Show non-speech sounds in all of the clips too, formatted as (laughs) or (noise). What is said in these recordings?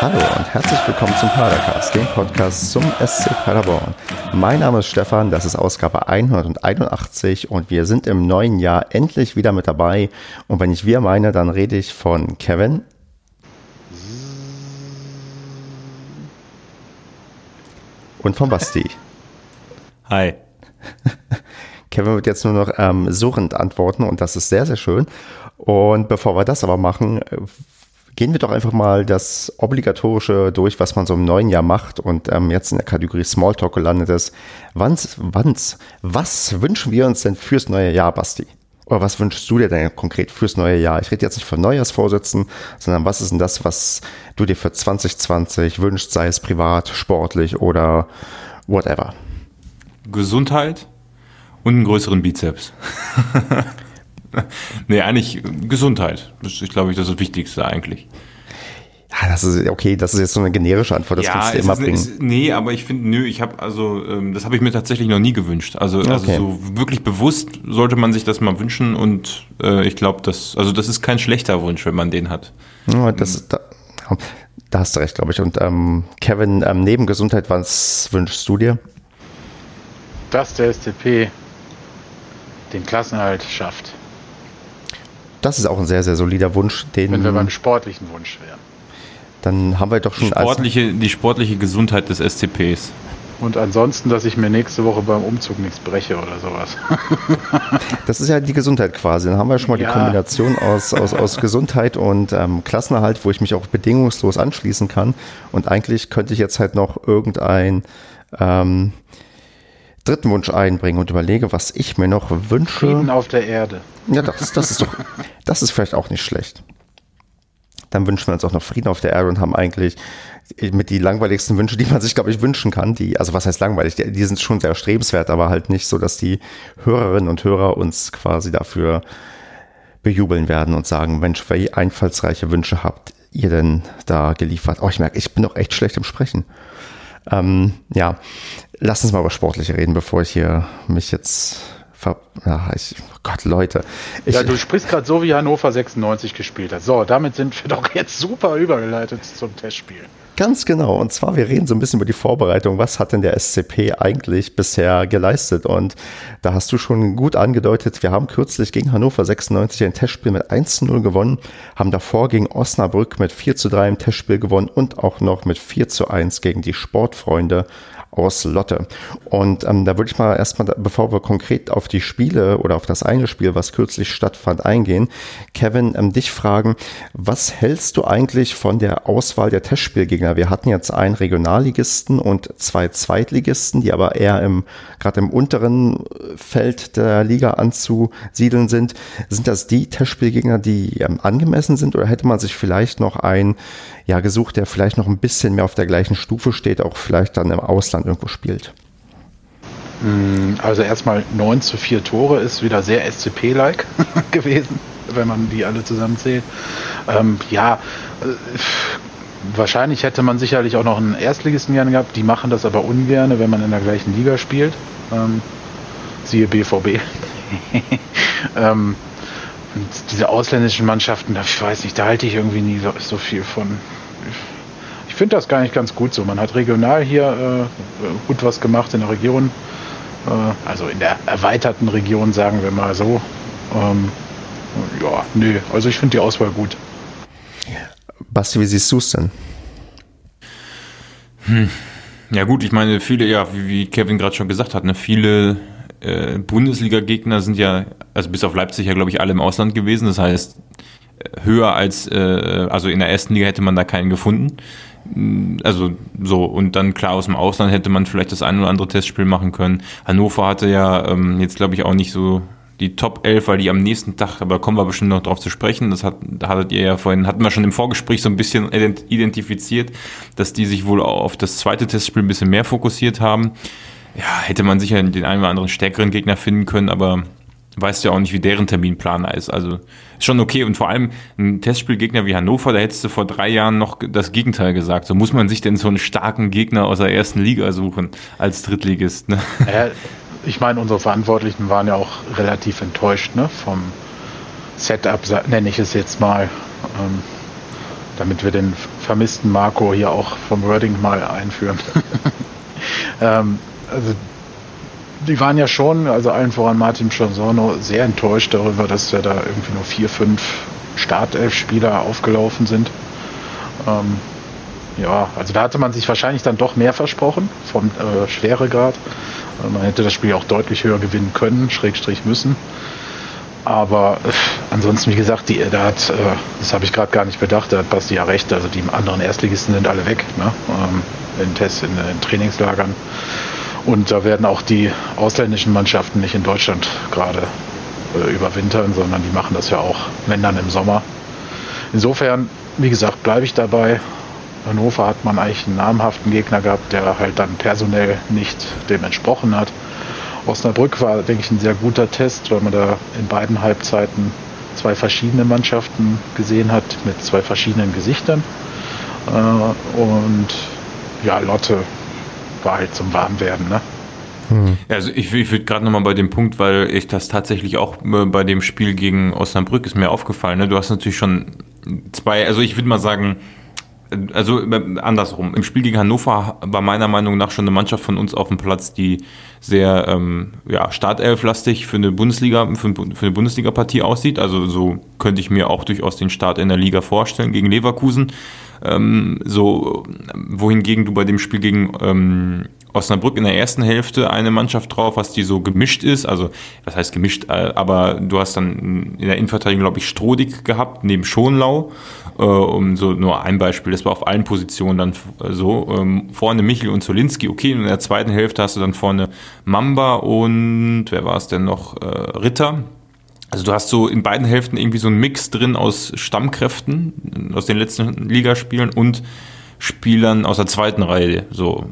Hallo und herzlich willkommen zum Padercast, dem Podcast zum SC Paderborn. Mein Name ist Stefan, das ist Ausgabe 181 und wir sind im neuen Jahr endlich wieder mit dabei. Und wenn ich wir meine, dann rede ich von Kevin. Und von Basti. Hi. (laughs) Kevin wird jetzt nur noch ähm, suchend antworten und das ist sehr, sehr schön. Und bevor wir das aber machen, gehen wir doch einfach mal das Obligatorische durch, was man so im neuen Jahr macht und ähm, jetzt in der Kategorie Smalltalk gelandet ist. Wann's, wann's, was wünschen wir uns denn fürs neue Jahr, Basti? Oder was wünschst du dir denn konkret fürs neue Jahr? Ich rede jetzt nicht von Neujahrsvorsätzen, sondern was ist denn das, was du dir für 2020 wünschst, sei es privat, sportlich oder whatever? Gesundheit und einen größeren Bizeps. (laughs) (laughs) nee, eigentlich Gesundheit. Das ist, glaube ich, das, ist das Wichtigste eigentlich. Ja, das ist okay, das ist jetzt so eine generische Antwort, das ja, kannst du immer ist, bringen. Ist, nee, aber ich finde, nö, ich habe also, ähm, das habe ich mir tatsächlich noch nie gewünscht. Also, also okay. so wirklich bewusst sollte man sich das mal wünschen und äh, ich glaube, das, also das ist kein schlechter Wunsch, wenn man den hat. Ja, das, da, da hast du recht, glaube ich. Und ähm, Kevin, ähm, neben Gesundheit, was wünschst du dir? Dass der SCP den Klassenhalt schafft. Das ist auch ein sehr, sehr solider Wunsch. Den Wenn wir beim sportlichen Wunsch wären. Dann haben wir doch schon die sportliche, die sportliche Gesundheit des SCPs. Und ansonsten, dass ich mir nächste Woche beim Umzug nichts breche oder sowas. (laughs) (laughs) das ist ja die Gesundheit quasi. Dann haben wir schon mal ja. die Kombination aus, aus, aus (laughs) Gesundheit und ähm, Klassenerhalt, wo ich mich auch bedingungslos anschließen kann. Und eigentlich könnte ich jetzt halt noch irgendein ähm, dritten Wunsch einbringen und überlege, was ich mir noch wünsche. Frieden auf der Erde. Ja, das, das ist doch, das ist vielleicht auch nicht schlecht. Dann wünschen wir uns auch noch Frieden auf der Erde und haben eigentlich mit die langweiligsten Wünsche, die man sich, glaube ich, wünschen kann. Die, also was heißt langweilig? Die, die sind schon sehr strebenswert, aber halt nicht so, dass die Hörerinnen und Hörer uns quasi dafür bejubeln werden und sagen, Mensch, welche einfallsreiche Wünsche habt ihr denn da geliefert? Oh, ich merke, ich bin doch echt schlecht im Sprechen. Ähm, ja, lass uns mal über Sportliche reden, bevor ich hier mich jetzt ver ja, ich, oh Gott, Leute. Ich, ja, du sprichst gerade so, wie Hannover 96 gespielt hat. So, damit sind wir doch jetzt super übergeleitet zum Testspiel. Ganz genau. Und zwar, wir reden so ein bisschen über die Vorbereitung. Was hat denn der SCP eigentlich bisher geleistet? Und da hast du schon gut angedeutet, wir haben kürzlich gegen Hannover 96 ein Testspiel mit 1 zu 0 gewonnen, haben davor gegen Osnabrück mit 4 zu 3 im Testspiel gewonnen und auch noch mit 4 zu 1 gegen die Sportfreunde aus Lotte. Und ähm, da würde ich mal erstmal, bevor wir konkret auf die Spiele oder auf das eine Spiel, was kürzlich stattfand, eingehen, Kevin, ähm, dich fragen, was hältst du eigentlich von der Auswahl der Testspielgegner? Wir hatten jetzt einen Regionalligisten und zwei Zweitligisten, die aber eher im, gerade im unteren Feld der Liga anzusiedeln sind. Sind das die Testspielgegner, die ähm, angemessen sind oder hätte man sich vielleicht noch ein ja, gesucht, der vielleicht noch ein bisschen mehr auf der gleichen Stufe steht, auch vielleicht dann im Ausland irgendwo spielt? Mm, also erstmal 9 zu 4 Tore ist wieder sehr SCP-like (laughs) gewesen, wenn man die alle zusammenzählt. Ähm, ja, äh, wahrscheinlich hätte man sicherlich auch noch einen Erstligisten gerne gehabt. Die machen das aber ungern, wenn man in der gleichen Liga spielt. Ähm, siehe BVB. (laughs) ähm, diese ausländischen Mannschaften, ich weiß nicht, da halte ich irgendwie nie so, so viel von finde das gar nicht ganz gut so. Man hat regional hier äh, gut was gemacht in der Region, äh, also in der erweiterten Region, sagen wir mal so. Ähm, ja, nö, also ich finde die Auswahl gut. Basti, wie siehst du es denn? Hm. Ja gut, ich meine, viele, ja, wie, Kevin gerade schon gesagt hat, ne, viele äh, Bundesliga-Gegner sind ja, also bis auf Leipzig ja, glaube ich, alle im Ausland gewesen. Das heißt, höher als, äh, also in der ersten Liga hätte man da keinen gefunden. Also so, und dann klar aus dem Ausland hätte man vielleicht das ein oder andere Testspiel machen können. Hannover hatte ja ähm, jetzt, glaube ich, auch nicht so die Top 11, weil die am nächsten Tag, aber kommen wir bestimmt noch drauf zu sprechen, das hat, da hattet ihr ja vorhin, hatten wir schon im Vorgespräch so ein bisschen identifiziert, dass die sich wohl auf das zweite Testspiel ein bisschen mehr fokussiert haben. Ja, hätte man sicher den einen oder anderen stärkeren Gegner finden können, aber weißt ja auch nicht, wie deren Terminplan ist. Also ist schon okay. Und vor allem ein Testspielgegner wie Hannover, da hättest du vor drei Jahren noch das Gegenteil gesagt. So muss man sich denn so einen starken Gegner aus der ersten Liga suchen als Drittligist. Ne? Äh, ich meine, unsere Verantwortlichen waren ja auch relativ enttäuscht ne? vom Setup, nenne ich es jetzt mal. Ähm, damit wir den vermissten Marco hier auch vom Wording mal einführen. (laughs) ähm, also die waren ja schon, also allen voran Martin Chonsorno, sehr enttäuscht darüber, dass wir da irgendwie nur vier, fünf Startelf-Spieler aufgelaufen sind. Ähm, ja, also da hatte man sich wahrscheinlich dann doch mehr versprochen vom äh, Schweregrad. Also man hätte das Spiel auch deutlich höher gewinnen können, Schrägstrich müssen. Aber äh, ansonsten, wie gesagt, die, da hat, äh, das habe ich gerade gar nicht bedacht, da hat Basti ja recht, also die anderen Erstligisten sind alle weg, ne? ähm, in, Tests, in, in Trainingslagern. Und da werden auch die ausländischen Mannschaften nicht in Deutschland gerade äh, überwintern, sondern die machen das ja auch, wenn dann im Sommer. Insofern, wie gesagt, bleibe ich dabei. Hannover hat man eigentlich einen namhaften Gegner gehabt, der halt dann personell nicht dem entsprochen hat. Osnabrück war, denke ich, ein sehr guter Test, weil man da in beiden Halbzeiten zwei verschiedene Mannschaften gesehen hat mit zwei verschiedenen Gesichtern. Äh, und ja, Lotte war halt zum Warmwerden. Ne? Hm. Also ich, ich würde gerade nochmal bei dem Punkt, weil ich das tatsächlich auch äh, bei dem Spiel gegen Osnabrück ist mir aufgefallen. Ne? Du hast natürlich schon zwei, also ich würde mal sagen, also äh, andersrum. Im Spiel gegen Hannover war meiner Meinung nach schon eine Mannschaft von uns auf dem Platz, die sehr ähm, ja, Startelf-lastig für eine Bundesliga, für, für eine Bundesliga-Partie aussieht. Also so könnte ich mir auch durchaus den Start in der Liga vorstellen gegen Leverkusen. Ähm, so, wohingegen du bei dem Spiel gegen ähm, Osnabrück in der ersten Hälfte eine Mannschaft drauf hast, die so gemischt ist. Also, was heißt gemischt? Äh, aber du hast dann in der Innenverteidigung, glaube ich, Strodig gehabt, neben Schonlau. Äh, um so nur ein Beispiel, das war auf allen Positionen dann so. Ähm, vorne Michel und Zolinski, okay. Und in der zweiten Hälfte hast du dann vorne Mamba und wer war es denn noch? Äh, Ritter. Also du hast so in beiden Hälften irgendwie so einen Mix drin aus Stammkräften aus den letzten Ligaspielen und Spielern aus der zweiten Reihe. So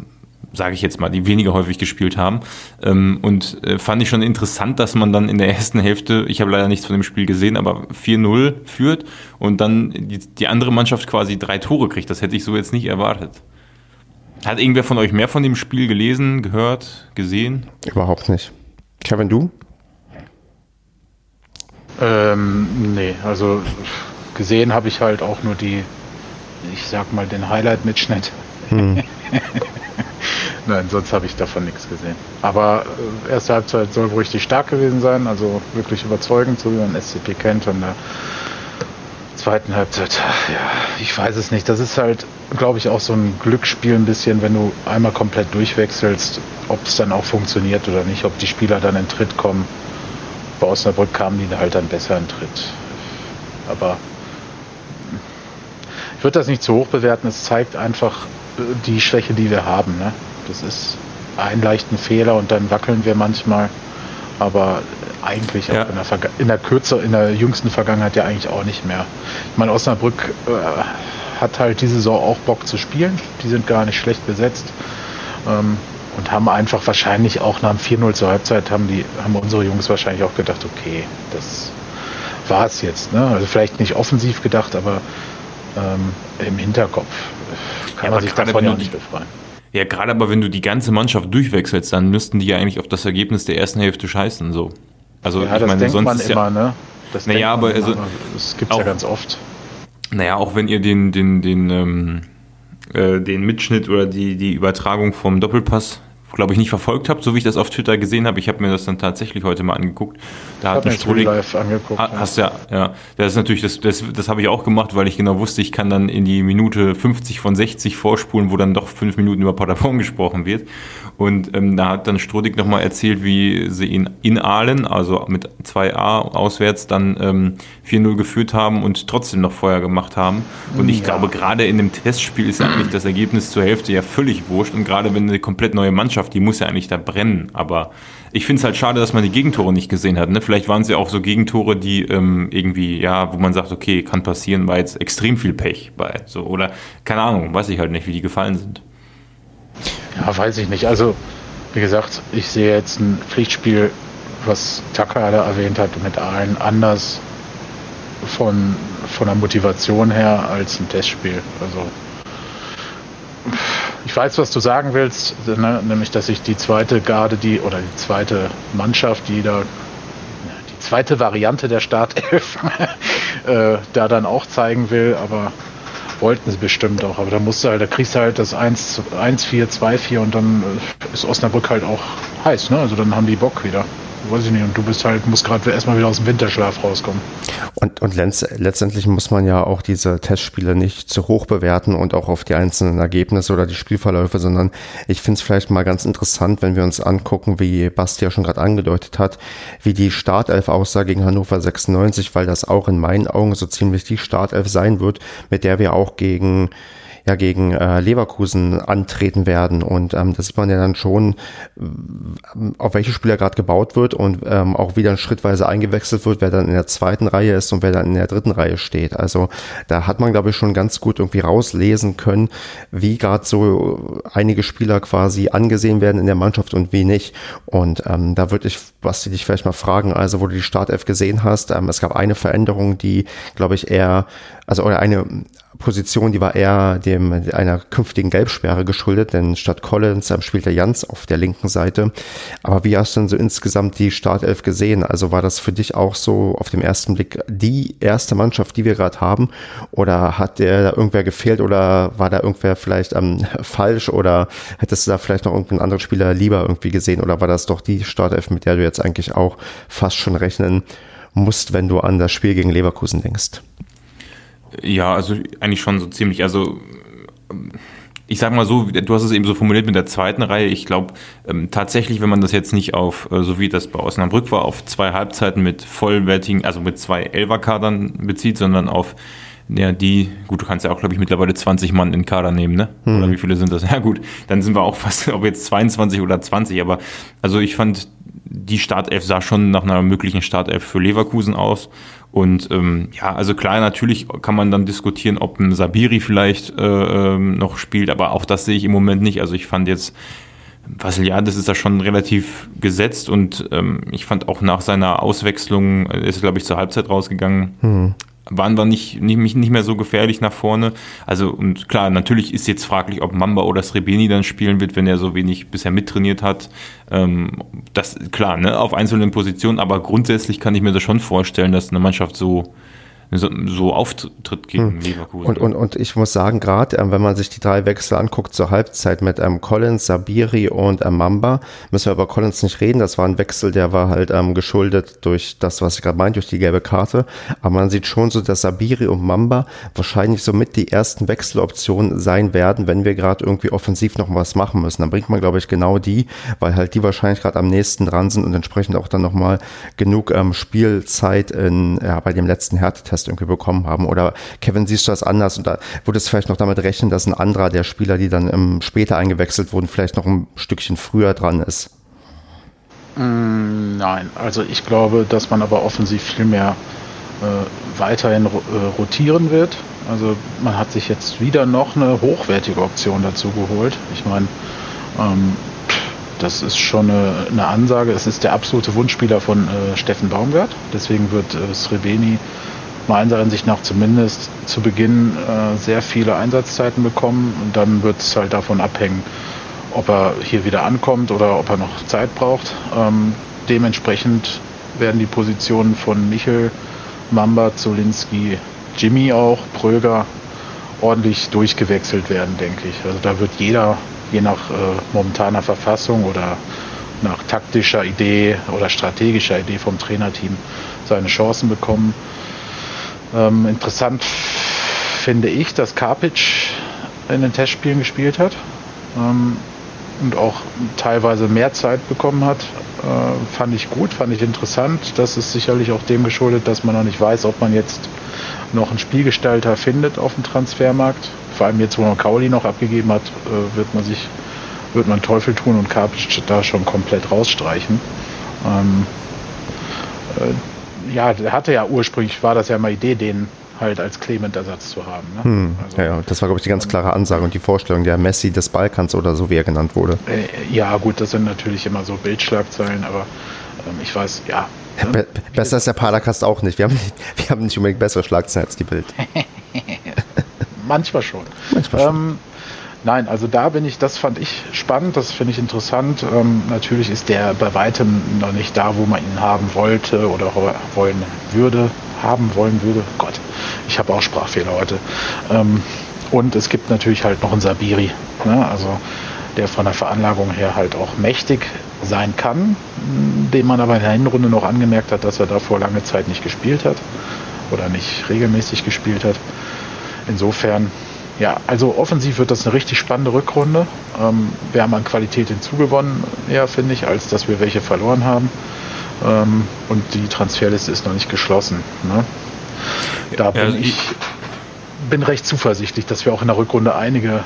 sage ich jetzt mal, die weniger häufig gespielt haben. Ähm, und äh, fand ich schon interessant, dass man dann in der ersten Hälfte, ich habe leider nichts von dem Spiel gesehen, aber 4-0 führt und dann die, die andere Mannschaft quasi drei Tore kriegt. Das hätte ich so jetzt nicht erwartet. Hat irgendwer von euch mehr von dem Spiel gelesen, gehört, gesehen? Überhaupt nicht. Kevin, du? Ähm, nee, also gesehen habe ich halt auch nur die, ich sag mal, den Highlight-Mitschnitt. Hm. (laughs) Nein, sonst habe ich davon nichts gesehen. Aber äh, erste Halbzeit soll wohl richtig stark gewesen sein, also wirklich überzeugend, so wie man SCP kennt. Und der zweiten Halbzeit, ja, ich weiß es nicht. Das ist halt, glaube ich, auch so ein Glücksspiel ein bisschen, wenn du einmal komplett durchwechselst, ob es dann auch funktioniert oder nicht, ob die Spieler dann in Tritt kommen. Bei Osnabrück kamen die halt dann besser in Tritt. Aber ich würde das nicht zu hoch bewerten. Es zeigt einfach äh, die Schwäche, die wir haben. Ne? Das ist ein leichten Fehler und dann wackeln wir manchmal. Aber eigentlich ja. in, der in, der Kürze, in der jüngsten Vergangenheit ja eigentlich auch nicht mehr. Ich meine, Osnabrück äh, hat halt diese Saison auch Bock zu spielen. Die sind gar nicht schlecht besetzt. Ähm, und haben einfach wahrscheinlich auch nach dem 4-0 zur Halbzeit haben die, haben unsere Jungs wahrscheinlich auch gedacht, okay, das war es jetzt. Ne? Also vielleicht nicht offensiv gedacht, aber ähm, im Hinterkopf kann ja, man sich davon ja nicht befreien. Ja, gerade aber wenn du die ganze Mannschaft durchwechselst, dann müssten die ja eigentlich auf das Ergebnis der ersten Hälfte scheißen. So. Also ja, ich das meine, denkt sonst man ist immer, ja, ne? Das naja, aber also, das gibt es ja ganz oft. Naja, auch wenn ihr den, den, den, ähm, äh, den Mitschnitt oder die, die Übertragung vom Doppelpass glaube ich, nicht verfolgt habt, so wie ich das auf Twitter gesehen habe. Ich habe mir das dann tatsächlich heute mal angeguckt. Da hat ein Strohling, live angeguckt. Hast ja, ja. Das ist natürlich, das, das, das habe ich auch gemacht, weil ich genau wusste, ich kann dann in die Minute 50 von 60 vorspulen, wo dann doch fünf Minuten über Paderborn (laughs) gesprochen wird. Und ähm, da hat dann Strodig nochmal erzählt, wie sie ihn in Aalen, also mit 2a auswärts, dann ähm, 4-0 geführt haben und trotzdem noch Feuer gemacht haben. Und ich ja. glaube, gerade in dem Testspiel ist eigentlich das Ergebnis zur Hälfte ja völlig wurscht. Und gerade wenn eine komplett neue Mannschaft, die muss ja eigentlich da brennen. Aber ich finde es halt schade, dass man die Gegentore nicht gesehen hat. Ne? Vielleicht waren sie auch so Gegentore, die ähm, irgendwie, ja, wo man sagt, okay, kann passieren, war jetzt extrem viel Pech bei. So, oder keine Ahnung, weiß ich halt nicht, wie die gefallen sind. Ja, weiß ich nicht. Also, wie gesagt, ich sehe jetzt ein Pflichtspiel, was Takada erwähnt hat, mit allen anders von, von der Motivation her als ein Testspiel. Also, weiß, was du sagen willst, ne? nämlich, dass ich die zweite Garde, die oder die zweite Mannschaft, die da die zweite Variante der Startelf (laughs) äh, da dann auch zeigen will, aber wollten sie bestimmt auch, aber da musst du halt, da kriegst du halt das 1, 1-4, 2-4 und dann äh, ist Osnabrück halt auch heiß, ne? Also dann haben die Bock wieder weiß ich nicht, und du bist halt, musst gerade erstmal wieder aus dem Winterschlaf rauskommen. Und, und letztendlich muss man ja auch diese Testspiele nicht zu hoch bewerten und auch auf die einzelnen Ergebnisse oder die Spielverläufe, sondern ich finde es vielleicht mal ganz interessant, wenn wir uns angucken, wie Basti ja schon gerade angedeutet hat, wie die Startelf aussah gegen Hannover 96, weil das auch in meinen Augen so ziemlich die Startelf sein wird, mit der wir auch gegen ja gegen äh, Leverkusen antreten werden. Und ähm, das sieht man ja dann schon, äh, auf welche Spieler gerade gebaut wird und ähm, auch wie dann schrittweise eingewechselt wird, wer dann in der zweiten Reihe ist und wer dann in der dritten Reihe steht. Also da hat man, glaube ich, schon ganz gut irgendwie rauslesen können, wie gerade so einige Spieler quasi angesehen werden in der Mannschaft und wie nicht. Und ähm, da würde ich, was dich vielleicht mal fragen, also wo du die Startelf gesehen hast, ähm, es gab eine Veränderung, die, glaube ich, eher, also oder eine Position, die war eher dem einer künftigen Gelbsperre geschuldet, denn statt Collins ähm, spielt der Jans auf der linken Seite. Aber wie hast du denn so insgesamt die Startelf gesehen? Also war das für dich auch so auf dem ersten Blick die erste Mannschaft, die wir gerade haben? Oder hat der da irgendwer gefehlt oder war da irgendwer vielleicht ähm, (laughs) falsch oder hättest du da vielleicht noch irgendeinen anderen Spieler lieber irgendwie gesehen oder war das doch die Startelf, mit der du jetzt eigentlich auch fast schon rechnen musst, wenn du an das Spiel gegen Leverkusen denkst? Ja, also eigentlich schon so ziemlich. Also ich sag mal so, du hast es eben so formuliert mit der zweiten Reihe. Ich glaube ähm, tatsächlich, wenn man das jetzt nicht auf, äh, so wie das bei Osnabrück war, auf zwei Halbzeiten mit vollwertigen, also mit zwei Elferkadern bezieht, sondern auf ja, die, gut, du kannst ja auch, glaube ich, mittlerweile 20 Mann in Kader nehmen, ne? Hm. Oder wie viele sind das? (laughs) Ja gut, dann sind wir auch fast, ob jetzt 22 oder 20, aber also ich fand, die Startelf sah schon nach einer möglichen Startelf für Leverkusen aus. Und ähm, ja, also klar, natürlich kann man dann diskutieren, ob ein Sabiri vielleicht äh, ähm, noch spielt, aber auch das sehe ich im Moment nicht. Also ich fand jetzt, Vasiliades ist da schon relativ gesetzt und ähm, ich fand auch nach seiner Auswechslung, ist glaube ich zur Halbzeit rausgegangen, hm waren wir nicht, nicht, nicht mehr so gefährlich nach vorne. Also, und klar, natürlich ist jetzt fraglich, ob Mamba oder Srebeni dann spielen wird, wenn er so wenig bisher mittrainiert hat. Ähm, das, klar, ne, auf einzelnen Positionen, aber grundsätzlich kann ich mir das schon vorstellen, dass eine Mannschaft so, so, so auftritt gegen hm. Leverkusen. Und, und, und ich muss sagen, gerade ähm, wenn man sich die drei Wechsel anguckt zur Halbzeit mit ähm, Collins, Sabiri und ähm, Mamba, müssen wir über Collins nicht reden. Das war ein Wechsel, der war halt ähm, geschuldet durch das, was ich gerade meinte, durch die gelbe Karte. Aber man sieht schon so, dass Sabiri und Mamba wahrscheinlich somit die ersten Wechseloptionen sein werden, wenn wir gerade irgendwie offensiv noch was machen müssen. Dann bringt man, glaube ich, genau die, weil halt die wahrscheinlich gerade am nächsten dran sind und entsprechend auch dann nochmal genug ähm, Spielzeit in, ja, bei dem letzten Härtetest Podcast irgendwie bekommen haben. Oder Kevin, siehst du das anders? Und da würde es vielleicht noch damit rechnen, dass ein anderer der Spieler, die dann ähm, später eingewechselt wurden, vielleicht noch ein Stückchen früher dran ist? Mm, nein, also ich glaube, dass man aber offensiv viel mehr äh, weiterhin äh, rotieren wird. Also man hat sich jetzt wieder noch eine hochwertige Option dazu geholt. Ich meine, ähm, das ist schon eine, eine, Ansage. Es ist der absolute Wunschspieler von äh, Steffen Baumgart. Deswegen wird äh, Srebeni meiner Ansicht nach zumindest zu Beginn äh, sehr viele Einsatzzeiten bekommen und dann wird es halt davon abhängen, ob er hier wieder ankommt oder ob er noch Zeit braucht. Ähm, dementsprechend werden die Positionen von Michel, Mamba, Zolinski, Jimmy auch, Pröger ordentlich durchgewechselt werden, denke ich. Also da wird jeder, je nach äh, momentaner Verfassung oder nach taktischer Idee oder strategischer Idee vom Trainerteam seine Chancen bekommen. Ähm, interessant finde ich, dass Karpic in den Testspielen gespielt hat ähm, und auch teilweise mehr Zeit bekommen hat. Äh, fand ich gut, fand ich interessant. Das ist sicherlich auch dem geschuldet, dass man noch nicht weiß, ob man jetzt noch einen Spielgestalter findet auf dem Transfermarkt. Vor allem jetzt, wo man Kauli noch abgegeben hat, äh, wird man sich wird man Teufel tun und Karpic da schon komplett rausstreichen. Ähm, äh, ja, der hatte ja ursprünglich, war das ja mal Idee, den halt als Clement-Ersatz zu haben. Ne? Hm, also, ja, das war, glaube ich, die ganz klare Ansage und die Vorstellung der Messi des Balkans oder so, wie er genannt wurde. Äh, ja, gut, das sind natürlich immer so Bildschlagzeilen, aber ähm, ich weiß, ja. Be besser ist der Paracast auch nicht. Wir haben nicht, (laughs) wir haben nicht unbedingt bessere Schlagzeilen als die Bild. (laughs) Manchmal schon. Manchmal schon. Ähm, Nein, also da bin ich, das fand ich spannend, das finde ich interessant. Ähm, natürlich ist der bei weitem noch nicht da, wo man ihn haben wollte oder wollen würde, haben wollen würde. Gott, ich habe auch Sprachfehler heute. Ähm, und es gibt natürlich halt noch einen Sabiri, ne? also der von der Veranlagung her halt auch mächtig sein kann, dem man aber in der Hinrunde noch angemerkt hat, dass er davor lange Zeit nicht gespielt hat oder nicht regelmäßig gespielt hat. Insofern, ja, also offensiv wird das eine richtig spannende Rückrunde. Ähm, wir haben an Qualität hinzugewonnen, ja, finde ich, als dass wir welche verloren haben. Ähm, und die Transferliste ist noch nicht geschlossen. Ne? Da bin ja, ich bin recht zuversichtlich, dass wir auch in der Rückrunde einige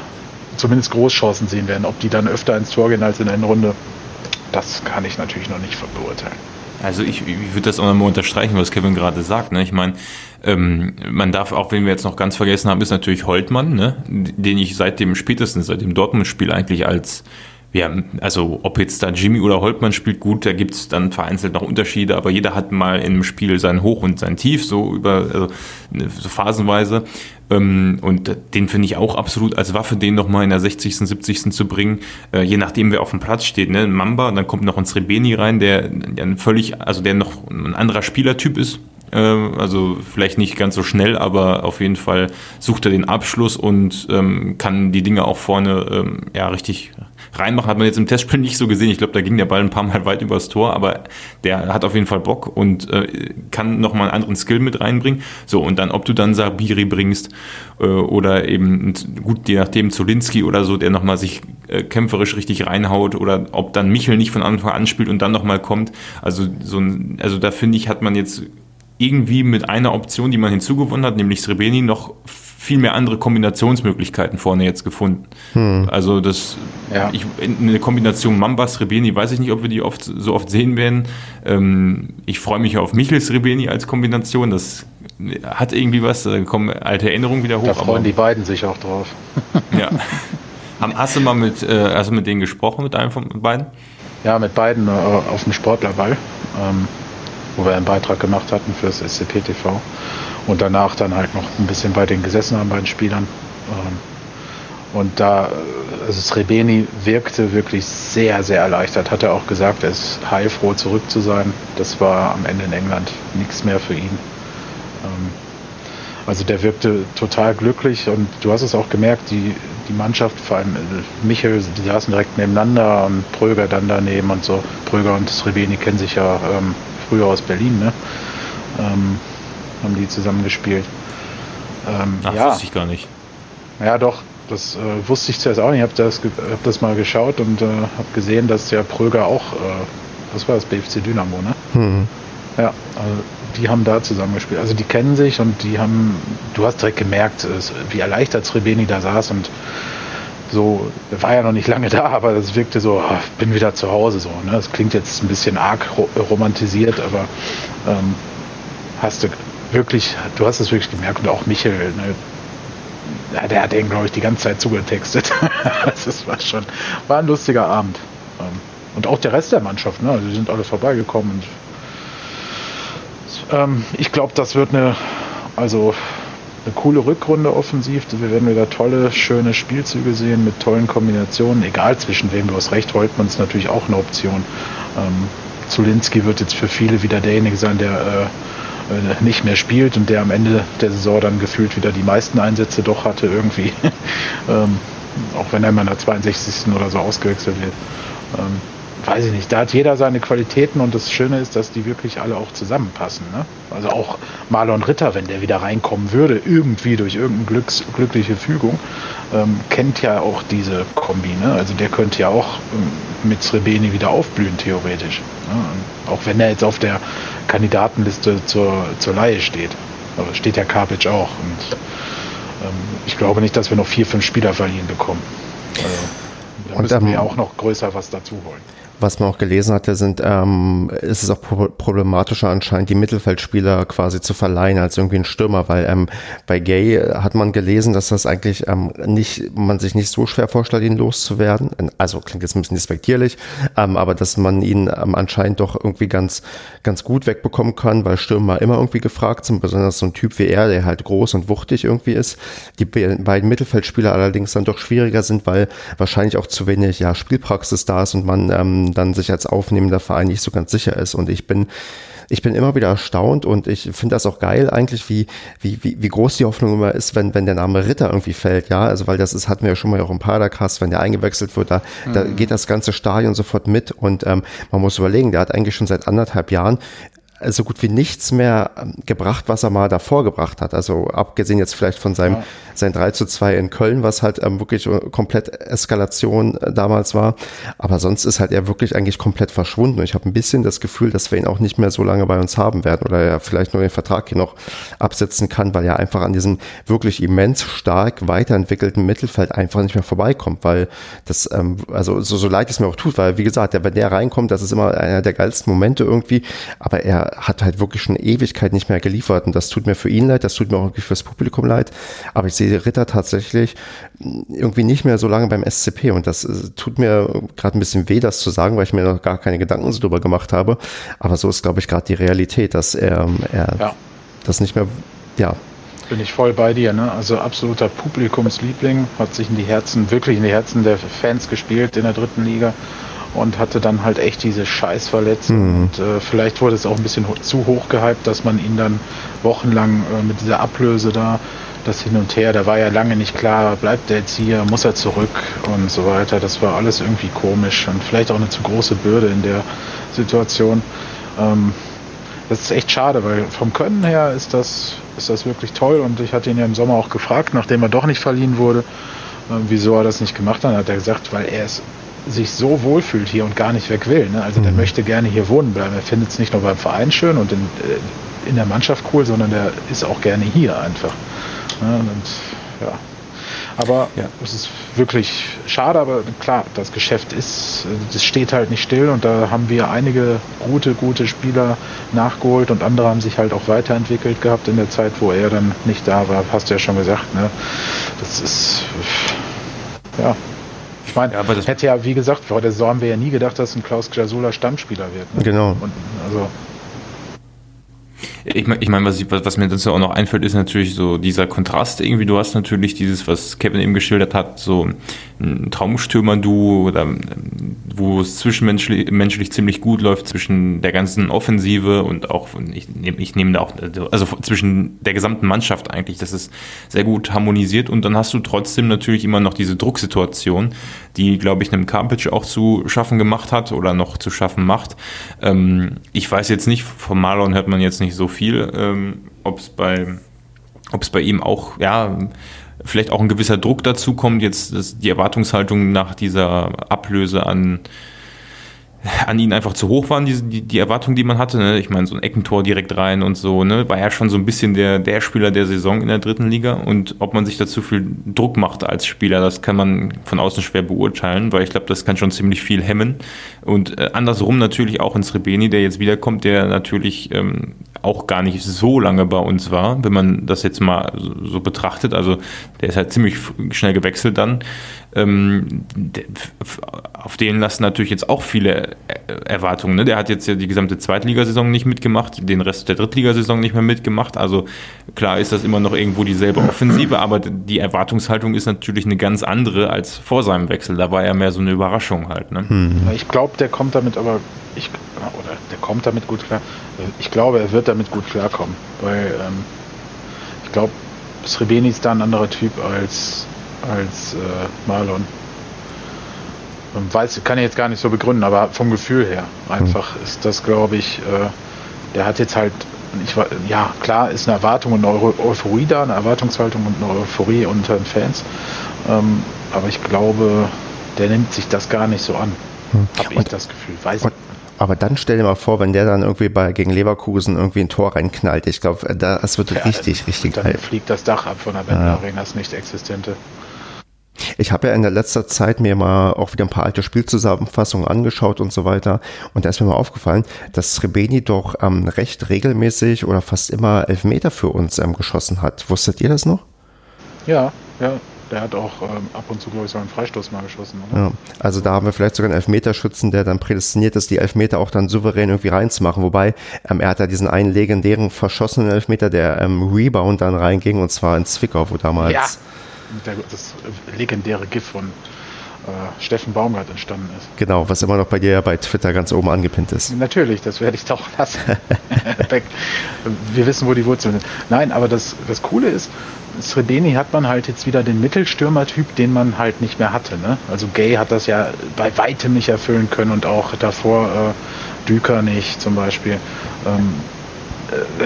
zumindest Großchancen sehen werden. Ob die dann öfter ins Tor gehen als in der Runde, das kann ich natürlich noch nicht beurteilen. Also ich, ich würde das auch nochmal unterstreichen, was Kevin gerade sagt. Ne? Ich meine, ähm, man darf, auch wenn wir jetzt noch ganz vergessen haben, ist natürlich Holtmann, ne? den ich seit dem spätestens, seit dem Dortmund-Spiel eigentlich als ja, also ob jetzt da Jimmy oder Holtmann spielt gut, da gibt's dann vereinzelt noch Unterschiede, aber jeder hat mal im Spiel sein Hoch und sein Tief, so über also, so phasenweise. Ähm, und den finde ich auch absolut als Waffe, den nochmal in der 60., 70. zu bringen, äh, je nachdem, wer auf dem Platz steht. Ne? Mamba, und dann kommt noch ein Srebeni rein, der, der völlig, also der noch ein anderer Spielertyp ist, äh, also vielleicht nicht ganz so schnell, aber auf jeden Fall sucht er den Abschluss und ähm, kann die Dinge auch vorne ähm, ja richtig reinmachen. Hat man jetzt im Testspiel nicht so gesehen. Ich glaube, da ging der Ball ein paar Mal (laughs) weit übers Tor, aber der hat auf jeden Fall Bock und äh, kann nochmal einen anderen Skill mit reinbringen. So, und dann, ob du dann Sabiri bringst äh, oder eben, gut, je nachdem, Zolinski oder so, der nochmal sich äh, kämpferisch richtig reinhaut oder ob dann Michel nicht von Anfang an spielt und dann nochmal kommt. Also, so ein, also da finde ich, hat man jetzt irgendwie mit einer Option, die man hinzugewonnen hat, nämlich Srebeni, noch viel mehr andere Kombinationsmöglichkeiten vorne jetzt gefunden. Hm. Also das, ja. ich, eine Kombination Mambas Rebeni, weiß ich nicht, ob wir die oft so oft sehen werden. Ähm, ich freue mich auf Michels Rebeni als Kombination. Das hat irgendwie was, da kommen alte Erinnerungen wieder hoch. Da freuen die beiden sich auch drauf. (laughs) ja. Hast du mal mit, äh, hast du mit denen gesprochen, mit einem von beiden? Ja, mit beiden äh, auf dem Sportlerball, ähm, wo wir einen Beitrag gemacht hatten für das SCP TV und danach dann halt noch ein bisschen bei den gesessen haben, bei den Spielern. Ähm, und da, also Srebeni wirkte wirklich sehr, sehr erleichtert. Hat er auch gesagt, er ist heilfroh zurück zu sein. Das war am Ende in England nichts mehr für ihn. Ähm, also der wirkte total glücklich und du hast es auch gemerkt, die, die Mannschaft, vor allem äh, Michel, die saßen direkt nebeneinander und Pröger dann daneben und so. Pröger und Srebeni kennen sich ja ähm, früher aus Berlin, ne? Ähm, haben die zusammen gespielt. Ähm, Ach, ja. wusste ich gar nicht. Ja, doch, das äh, wusste ich zuerst auch nicht. Ich habe das, hab das mal geschaut und äh, habe gesehen, dass der Pröger auch, äh, das war das BFC Dynamo, ne? Mhm. Ja, also die haben da zusammen gespielt. Also die kennen sich und die haben, du hast direkt gemerkt, wie erleichtert Srebeni da saß und so, war ja noch nicht lange (laughs) da, aber das wirkte so, oh, bin wieder zu Hause so. Ne? Das klingt jetzt ein bisschen arg romantisiert, aber ähm, hast du wirklich, du hast es wirklich gemerkt und auch Michel, ne, ja, der hat den, glaube ich, die ganze Zeit zugetextet. (laughs) das war schon, war ein lustiger Abend. Ähm, und auch der Rest der Mannschaft, ne? Also die sind alle vorbeigekommen. Und, ähm, ich glaube, das wird eine, also eine coole Rückrunde offensiv. Wir werden wieder tolle, schöne Spielzüge sehen mit tollen Kombinationen, egal zwischen wem du hast recht, Holtmann ist natürlich auch eine Option. Ähm, Zulinski wird jetzt für viele wieder derjenige sein, der äh, äh, nicht mehr spielt und der am Ende der Saison dann gefühlt wieder die meisten Einsätze doch hatte irgendwie. (laughs) ähm, auch wenn er immer in der 62. oder so ausgewechselt wird. Ähm, weiß ich nicht, da hat jeder seine Qualitäten und das Schöne ist, dass die wirklich alle auch zusammenpassen. Ne? Also auch Marlon Ritter, wenn der wieder reinkommen würde, irgendwie durch irgendeine Glücks, glückliche Fügung, ähm, kennt ja auch diese Kombi. Ne? Also der könnte ja auch ähm, mit Srebeni wieder aufblühen, theoretisch. Ne? Auch wenn er jetzt auf der Kandidatenliste zur, zur Laie steht. Aber steht ja Karpic auch. Und ähm, ich glaube nicht, dass wir noch vier, fünf Spieler verliehen bekommen. Also, da und müssen wir auch noch größer was dazu holen was man auch gelesen hatte, sind, ähm, ist es auch problematischer anscheinend, die Mittelfeldspieler quasi zu verleihen als irgendwie ein Stürmer, weil ähm, bei Gay hat man gelesen, dass das eigentlich ähm, nicht, man sich nicht so schwer vorstellt, ihn loszuwerden. Also klingt jetzt ein bisschen despektierlich, ähm, aber dass man ihn ähm, anscheinend doch irgendwie ganz, ganz gut wegbekommen kann, weil Stürmer immer irgendwie gefragt sind, besonders so ein Typ wie er, der halt groß und wuchtig irgendwie ist. Die beiden Mittelfeldspieler allerdings dann doch schwieriger sind, weil wahrscheinlich auch zu wenig ja, Spielpraxis da ist und man ähm, dann sich als aufnehmender Verein nicht so ganz sicher ist. Und ich bin ich bin immer wieder erstaunt und ich finde das auch geil eigentlich, wie, wie, wie, wie groß die Hoffnung immer ist, wenn, wenn der Name Ritter irgendwie fällt, ja, also weil das ist, hatten wir ja schon mal auch im Padercast, wenn der eingewechselt wird, da, mhm. da geht das ganze Stadion sofort mit und ähm, man muss überlegen, der hat eigentlich schon seit anderthalb Jahren so gut wie nichts mehr ähm, gebracht, was er mal davor gebracht hat. Also abgesehen jetzt vielleicht von seinem ja. sein 3 zu 2 in Köln, was halt ähm, wirklich komplett Eskalation äh, damals war. Aber sonst ist halt er wirklich eigentlich komplett verschwunden. Und ich habe ein bisschen das Gefühl, dass wir ihn auch nicht mehr so lange bei uns haben werden oder er vielleicht nur den Vertrag hier noch absetzen kann, weil er einfach an diesem wirklich immens stark weiterentwickelten Mittelfeld einfach nicht mehr vorbeikommt, weil das, ähm, also so, so leid es mir auch tut, weil wie gesagt, wenn der reinkommt, das ist immer einer der geilsten Momente irgendwie, aber er hat halt wirklich schon Ewigkeit nicht mehr geliefert und das tut mir für ihn leid, das tut mir auch irgendwie fürs Publikum leid, aber ich sehe Ritter tatsächlich irgendwie nicht mehr so lange beim SCP und das äh, tut mir gerade ein bisschen weh, das zu sagen, weil ich mir noch gar keine Gedanken so drüber gemacht habe, aber so ist, glaube ich, gerade die Realität, dass er, er ja. das nicht mehr, ja, bin ich voll bei dir. Ne? Also absoluter Publikumsliebling, hat sich in die Herzen, wirklich in die Herzen der Fans gespielt in der dritten Liga und hatte dann halt echt diese Scheißverletzung. Mhm. Und äh, vielleicht wurde es auch ein bisschen ho zu hoch gehypt, dass man ihn dann wochenlang äh, mit dieser Ablöse da, das hin und her, da war ja lange nicht klar, bleibt der jetzt hier, muss er zurück und so weiter. Das war alles irgendwie komisch und vielleicht auch eine zu große Bürde in der Situation. Ähm, das ist echt schade, weil vom Können her ist das, ist das wirklich toll und ich hatte ihn ja im Sommer auch gefragt, nachdem er doch nicht verliehen wurde, äh, wieso er das nicht gemacht hat, hat er gesagt, weil er ist sich so wohlfühlt hier und gar nicht weg will. Ne? Also mhm. der möchte gerne hier wohnen bleiben. Er findet es nicht nur beim Verein schön und in, äh, in der Mannschaft cool, sondern der ist auch gerne hier einfach. Ne? Und, ja. Aber ja. es ist wirklich schade, aber klar, das Geschäft ist, das steht halt nicht still und da haben wir einige gute, gute Spieler nachgeholt und andere haben sich halt auch weiterentwickelt gehabt in der Zeit, wo er dann nicht da war. Hast du ja schon gesagt, ne? Das ist ja, ich meine, ja, das hätte ja, wie gesagt, vor der Saison haben wir ja nie gedacht, dass ein Klaus Jasula Stammspieler wird. Ne? Genau. Und, also, ich meine, ich mein, was, was, mir dazu auch noch einfällt, ist natürlich so dieser Kontrast irgendwie. Du hast natürlich dieses, was Kevin eben geschildert hat, so ein Traumstürmer-Duo oder wo es zwischenmenschlich menschlich ziemlich gut läuft zwischen der ganzen Offensive und auch, ich, ich nehme da auch, also zwischen der gesamten Mannschaft eigentlich, das ist sehr gut harmonisiert und dann hast du trotzdem natürlich immer noch diese Drucksituation, die, glaube ich, einem Kampic auch zu schaffen gemacht hat oder noch zu schaffen macht. Ähm, ich weiß jetzt nicht, von Marlon hört man jetzt nicht so viel, ähm, ob es bei, bei ihm auch, ja, vielleicht auch ein gewisser Druck dazu kommt, jetzt die Erwartungshaltung nach dieser Ablöse an (laughs) an ihn einfach zu hoch waren, die, die, die Erwartungen, die man hatte. Ne? Ich meine, so ein Eckentor direkt rein und so, ne? war ja schon so ein bisschen der, der Spieler der Saison in der dritten Liga. Und ob man sich da zu viel Druck macht als Spieler, das kann man von außen schwer beurteilen, weil ich glaube, das kann schon ziemlich viel hemmen. Und äh, andersrum natürlich auch in Srebeni, der jetzt wiederkommt, der natürlich ähm, auch gar nicht so lange bei uns war, wenn man das jetzt mal so, so betrachtet. Also der ist halt ziemlich schnell gewechselt dann. Ähm, auf den lassen natürlich jetzt auch viele Erwartungen. Ne? Der hat jetzt ja die gesamte Zweitligasaison nicht mitgemacht, den Rest der Drittligasaison nicht mehr mitgemacht. Also klar ist das immer noch irgendwo dieselbe Offensive, aber die Erwartungshaltung ist natürlich eine ganz andere als vor seinem Wechsel. Da war ja mehr so eine Überraschung halt. Ne? Hm. Ich glaube, der kommt damit aber, ich, oder der kommt damit gut klar. Ich glaube, er wird damit gut klarkommen, weil ähm, ich glaube, Srebeni ist da ein anderer Typ als als äh, Marlon. Weiß, kann ich jetzt gar nicht so begründen, aber vom Gefühl her einfach mhm. ist das, glaube ich, äh, der hat jetzt halt, ich, ja, klar ist eine Erwartung und eine Euphorie da, eine Erwartungshaltung und eine Euphorie unter den Fans, ähm, aber ich glaube, der nimmt sich das gar nicht so an, mhm. habe ich das Gefühl. Weiß und, aber dann stell dir mal vor, wenn der dann irgendwie bei, gegen Leverkusen irgendwie ein Tor reinknallt. Ich glaube, das wird ja, richtig, richtig dann geil. Dann fliegt das Dach ab von der Bender. Arena, das nicht existente. Ich habe ja in der letzter Zeit mir mal auch wieder ein paar alte Spielzusammenfassungen angeschaut und so weiter. Und da ist mir mal aufgefallen, dass Srebeni doch ähm, recht regelmäßig oder fast immer Elfmeter für uns ähm, geschossen hat. Wusstet ihr das noch? Ja, ja. Der hat auch ähm, ab und zu, glaube ich, so einen Freistoß mal geschossen. Oder? Ja, also da haben wir vielleicht sogar einen Elfmeterschützen, der dann prädestiniert ist, die Elfmeter auch dann souverän irgendwie reinzumachen. Wobei ähm, er hat ja diesen einen legendären verschossenen Elfmeter, der ähm, Rebound dann reinging und zwar in Zwickau, wo damals. Ja der, das legendäre GIF von äh, Steffen Baumgart entstanden ist. Genau, was immer noch bei dir bei Twitter ganz oben angepinnt ist. Natürlich, das werde ich doch lassen. (laughs) Wir wissen, wo die Wurzeln sind. Nein, aber das, das Coole ist, Sredeni hat man halt jetzt wieder den Mittelstürmertyp, den man halt nicht mehr hatte. Ne? Also Gay hat das ja bei weitem nicht erfüllen können und auch davor äh, Düker nicht zum Beispiel. Ähm, äh,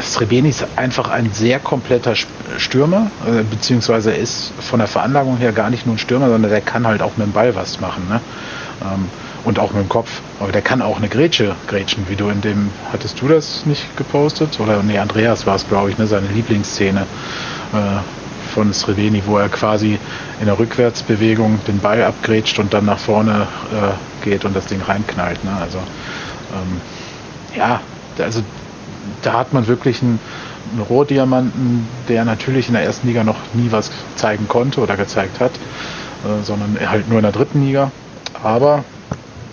Srebeni ist einfach ein sehr kompletter Stürmer, äh, beziehungsweise er ist von der Veranlagung her gar nicht nur ein Stürmer, sondern der kann halt auch mit dem Ball was machen. Ne? Ähm, und auch mit dem Kopf. Aber der kann auch eine Grätsche grätschen, wie du in dem, hattest du das nicht gepostet? Oder nee, Andreas war es, glaube ich, ne, seine Lieblingsszene äh, von Sreveni, wo er quasi in der Rückwärtsbewegung den Ball abgrätscht und dann nach vorne äh, geht und das Ding reinknallt. Ne? Also ähm, ja, also da hat man wirklich einen, einen Rohdiamanten, der natürlich in der ersten Liga noch nie was zeigen konnte oder gezeigt hat, äh, sondern halt nur in der dritten Liga. Aber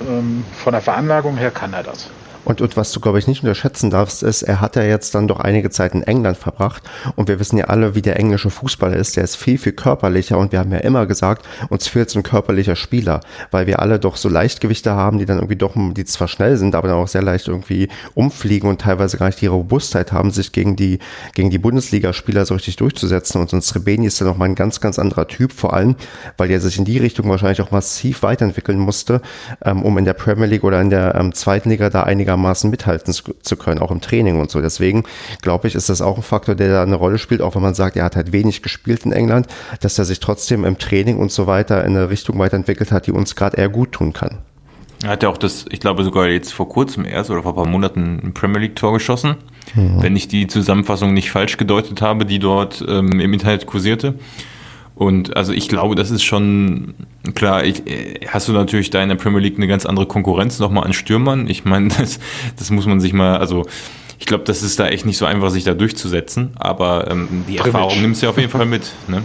ähm, von der Veranlagung her kann er das. Und, und was du, glaube ich, nicht unterschätzen darfst, ist, er hat ja jetzt dann doch einige Zeit in England verbracht. Und wir wissen ja alle, wie der englische Fußballer ist. Der ist viel, viel körperlicher. Und wir haben ja immer gesagt, uns fehlt so ein körperlicher Spieler, weil wir alle doch so Leichtgewichte haben, die dann irgendwie doch, die zwar schnell sind, aber dann auch sehr leicht irgendwie umfliegen und teilweise gar nicht die Robustheit haben, sich gegen die, gegen die Bundesligaspieler so richtig durchzusetzen. Und so ein Srebeni ist dann noch mal ein ganz, ganz anderer Typ, vor allem, weil er sich in die Richtung wahrscheinlich auch massiv weiterentwickeln musste, ähm, um in der Premier League oder in der ähm, zweiten Liga da einiger einigermaßen mithalten zu können, auch im Training und so. Deswegen glaube ich, ist das auch ein Faktor, der da eine Rolle spielt, auch wenn man sagt, er hat halt wenig gespielt in England, dass er sich trotzdem im Training und so weiter in eine Richtung weiterentwickelt hat, die uns gerade eher gut tun kann. Er hat ja auch das, ich glaube sogar jetzt vor kurzem erst oder vor ein paar Monaten ein Premier League Tor geschossen, mhm. wenn ich die Zusammenfassung nicht falsch gedeutet habe, die dort ähm, im Internet kursierte. Und also ich glaube, das ist schon klar. Ich, äh, hast du natürlich da in der Premier League eine ganz andere Konkurrenz nochmal an Stürmern. Ich meine, (laughs) das, das muss man sich mal, also ich glaube, das ist da echt nicht so einfach, sich da durchzusetzen. Aber ähm, die Privic. Erfahrung nimmst du ja auf jeden Fall mit. Ne?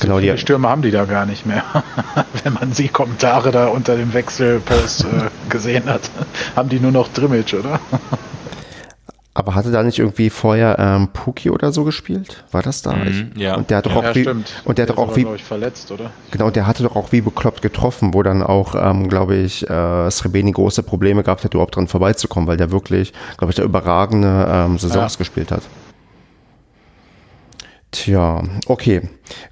Genau, die Stürmer haben die da gar nicht mehr. (laughs) Wenn man die Kommentare da unter dem Wechselpost äh, gesehen hat, (laughs) haben die nur noch Drimmitsch, oder? Aber hatte da nicht irgendwie vorher ähm, Puki oder so gespielt? War das da? Mhm, ja. Und der hat doch ja, auch ja, wie, stimmt. und der hat doch auch wie verletzt, oder? Genau, der hatte doch auch wie bekloppt getroffen, wo dann auch, ähm, glaube ich, äh, Srebeni große Probleme gehabt hat, überhaupt dran vorbeizukommen, weil der wirklich, glaube ich, da überragende ähm, Saisons ja. gespielt hat. Tja, okay,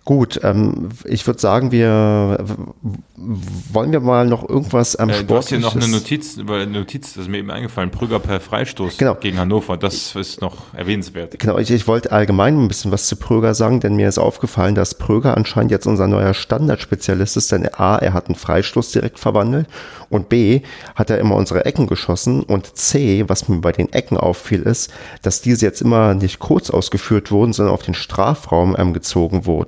gut. Ähm, ich würde sagen, wir wollen wir mal noch irgendwas am äh, Du hast hier noch eine Notiz, eine Notiz, das ist mir eben eingefallen, Prüger per Freistoß genau. gegen Hannover, das ist noch erwähnenswert. Genau, ich, ich wollte allgemein ein bisschen was zu Pröger sagen, denn mir ist aufgefallen, dass Pröger anscheinend jetzt unser neuer Standardspezialist ist, denn A, er hat einen Freistoß direkt verwandelt und B, hat er immer unsere Ecken geschossen und C, was mir bei den Ecken auffiel, ist, dass diese jetzt immer nicht kurz ausgeführt wurden, sondern auf den Strafraum ähm, gezogen wurden.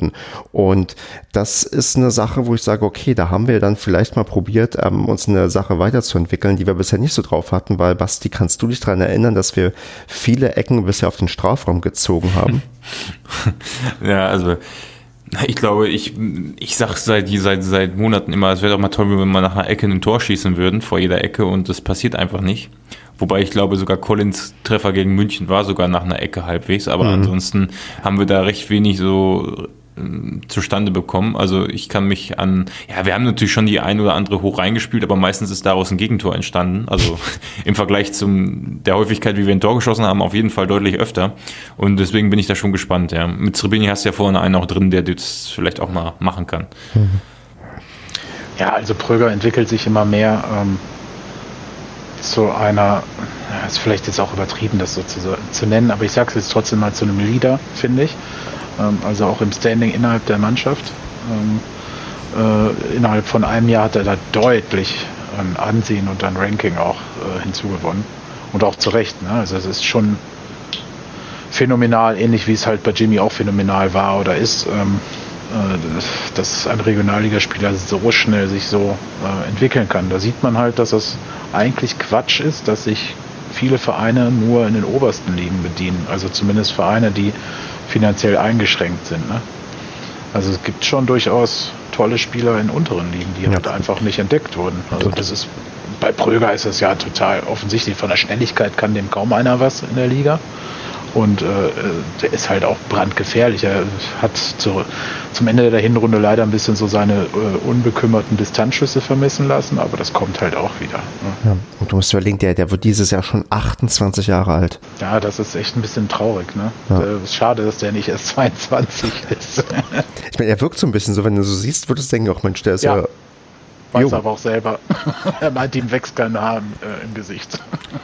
Und das ist eine Sache, wo ich sage, okay, da haben wir dann vielleicht mal probiert, ähm, uns eine Sache weiterzuentwickeln, die wir bisher nicht so drauf hatten, weil Basti, kannst du dich daran erinnern, dass wir viele Ecken bisher auf den Strafraum gezogen haben? (laughs) ja, also ich glaube, ich, ich sage seit, seit, seit Monaten immer, es wäre doch mal toll, wenn wir mal nach einer Ecke ein Tor schießen würden, vor jeder Ecke, und das passiert einfach nicht. Wobei ich glaube, sogar Collins Treffer gegen München war sogar nach einer Ecke halbwegs, aber mhm. ansonsten haben wir da recht wenig so zustande bekommen. Also ich kann mich an, ja, wir haben natürlich schon die ein oder andere hoch reingespielt, aber meistens ist daraus ein Gegentor entstanden. Also (laughs) im Vergleich zum der Häufigkeit, wie wir ein Tor geschossen haben, auf jeden Fall deutlich öfter. Und deswegen bin ich da schon gespannt. Ja. Mit Srebini hast du ja vorne einen auch drin, der das vielleicht auch mal machen kann. Ja, also Pröger entwickelt sich immer mehr ähm, zu einer, ist vielleicht jetzt auch übertrieben, das so zu, zu nennen, aber ich sage es jetzt trotzdem mal zu einem Leader, finde ich ähm, also auch im Standing innerhalb der Mannschaft. Ähm, äh, innerhalb von einem Jahr hat er da deutlich an Ansehen und an Ranking auch äh, hinzugewonnen. Und auch zu Recht. Ne? Also es ist schon phänomenal, ähnlich wie es halt bei Jimmy auch phänomenal war oder ist, ähm, äh, dass ein Regionalligaspieler so schnell sich so äh, entwickeln kann. Da sieht man halt, dass das eigentlich Quatsch ist, dass sich viele Vereine nur in den obersten Ligen bedienen. Also zumindest Vereine, die finanziell eingeschränkt sind. Ne? Also es gibt schon durchaus tolle Spieler in unteren Ligen, die ja. halt einfach nicht entdeckt wurden. Also das ist bei Pröger ist es ja total offensichtlich. Von der Schnelligkeit kann dem kaum einer was in der Liga. Und äh, der ist halt auch brandgefährlich. Er hat zu, zum Ende der Hinrunde leider ein bisschen so seine äh, unbekümmerten Distanzschüsse vermissen lassen, aber das kommt halt auch wieder. Ne? Ja, und du musst überlegen, der, der wird dieses Jahr schon 28 Jahre alt. Ja, das ist echt ein bisschen traurig. Ne? Ja. Äh, schade, dass der nicht erst 22 (laughs) ist. ich meine, er wirkt so ein bisschen so, wenn du so siehst, würdest du denken, auch Mensch, der ist ja, ja Weiß jo. aber auch selber. (laughs) er meint, ihm wächst kein Haar äh, im Gesicht.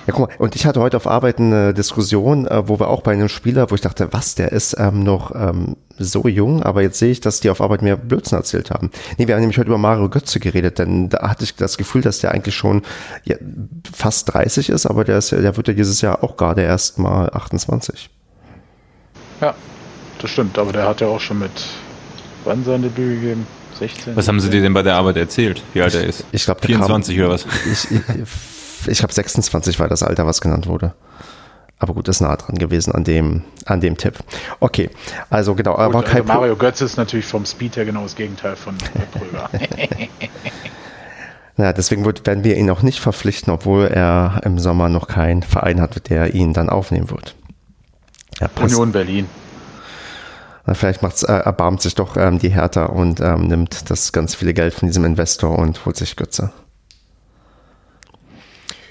ja, guck mal, und ich hatte heute auf Arbeit eine Diskussion, äh, wo wir auch bei einem Spieler, wo ich dachte, was, der ist ähm, noch ähm, so jung, aber jetzt sehe ich, dass die auf Arbeit mehr Blödsinn erzählt haben. Nee, wir haben nämlich heute über Mario Götze geredet, denn da hatte ich das Gefühl, dass der eigentlich schon ja, fast 30 ist, aber der, ist, der wird ja dieses Jahr auch gerade erst mal 28. Ja, das stimmt, aber der hat ja auch schon mit wann sein Debüt gegeben? 16. Was haben sie dir denn bei der Arbeit erzählt, wie alt er ist? Ich glaube, 24 kam, oder was? Ich, ich, ich glaube, 26 war das Alter, was genannt wurde. Aber gut, ist nah dran gewesen an dem, an dem Tipp. Okay, also genau. Gut, aber also Mario Götze ist natürlich vom Speed her genau das Gegenteil von Pröger. (laughs) Ja, deswegen wird, werden wir ihn auch nicht verpflichten, obwohl er im Sommer noch keinen Verein hat, der ihn dann aufnehmen wird. Ja, Union Berlin. Vielleicht macht's, äh, erbarmt sich doch ähm, die Hertha und ähm, nimmt das ganz viele Geld von diesem Investor und holt sich Götze.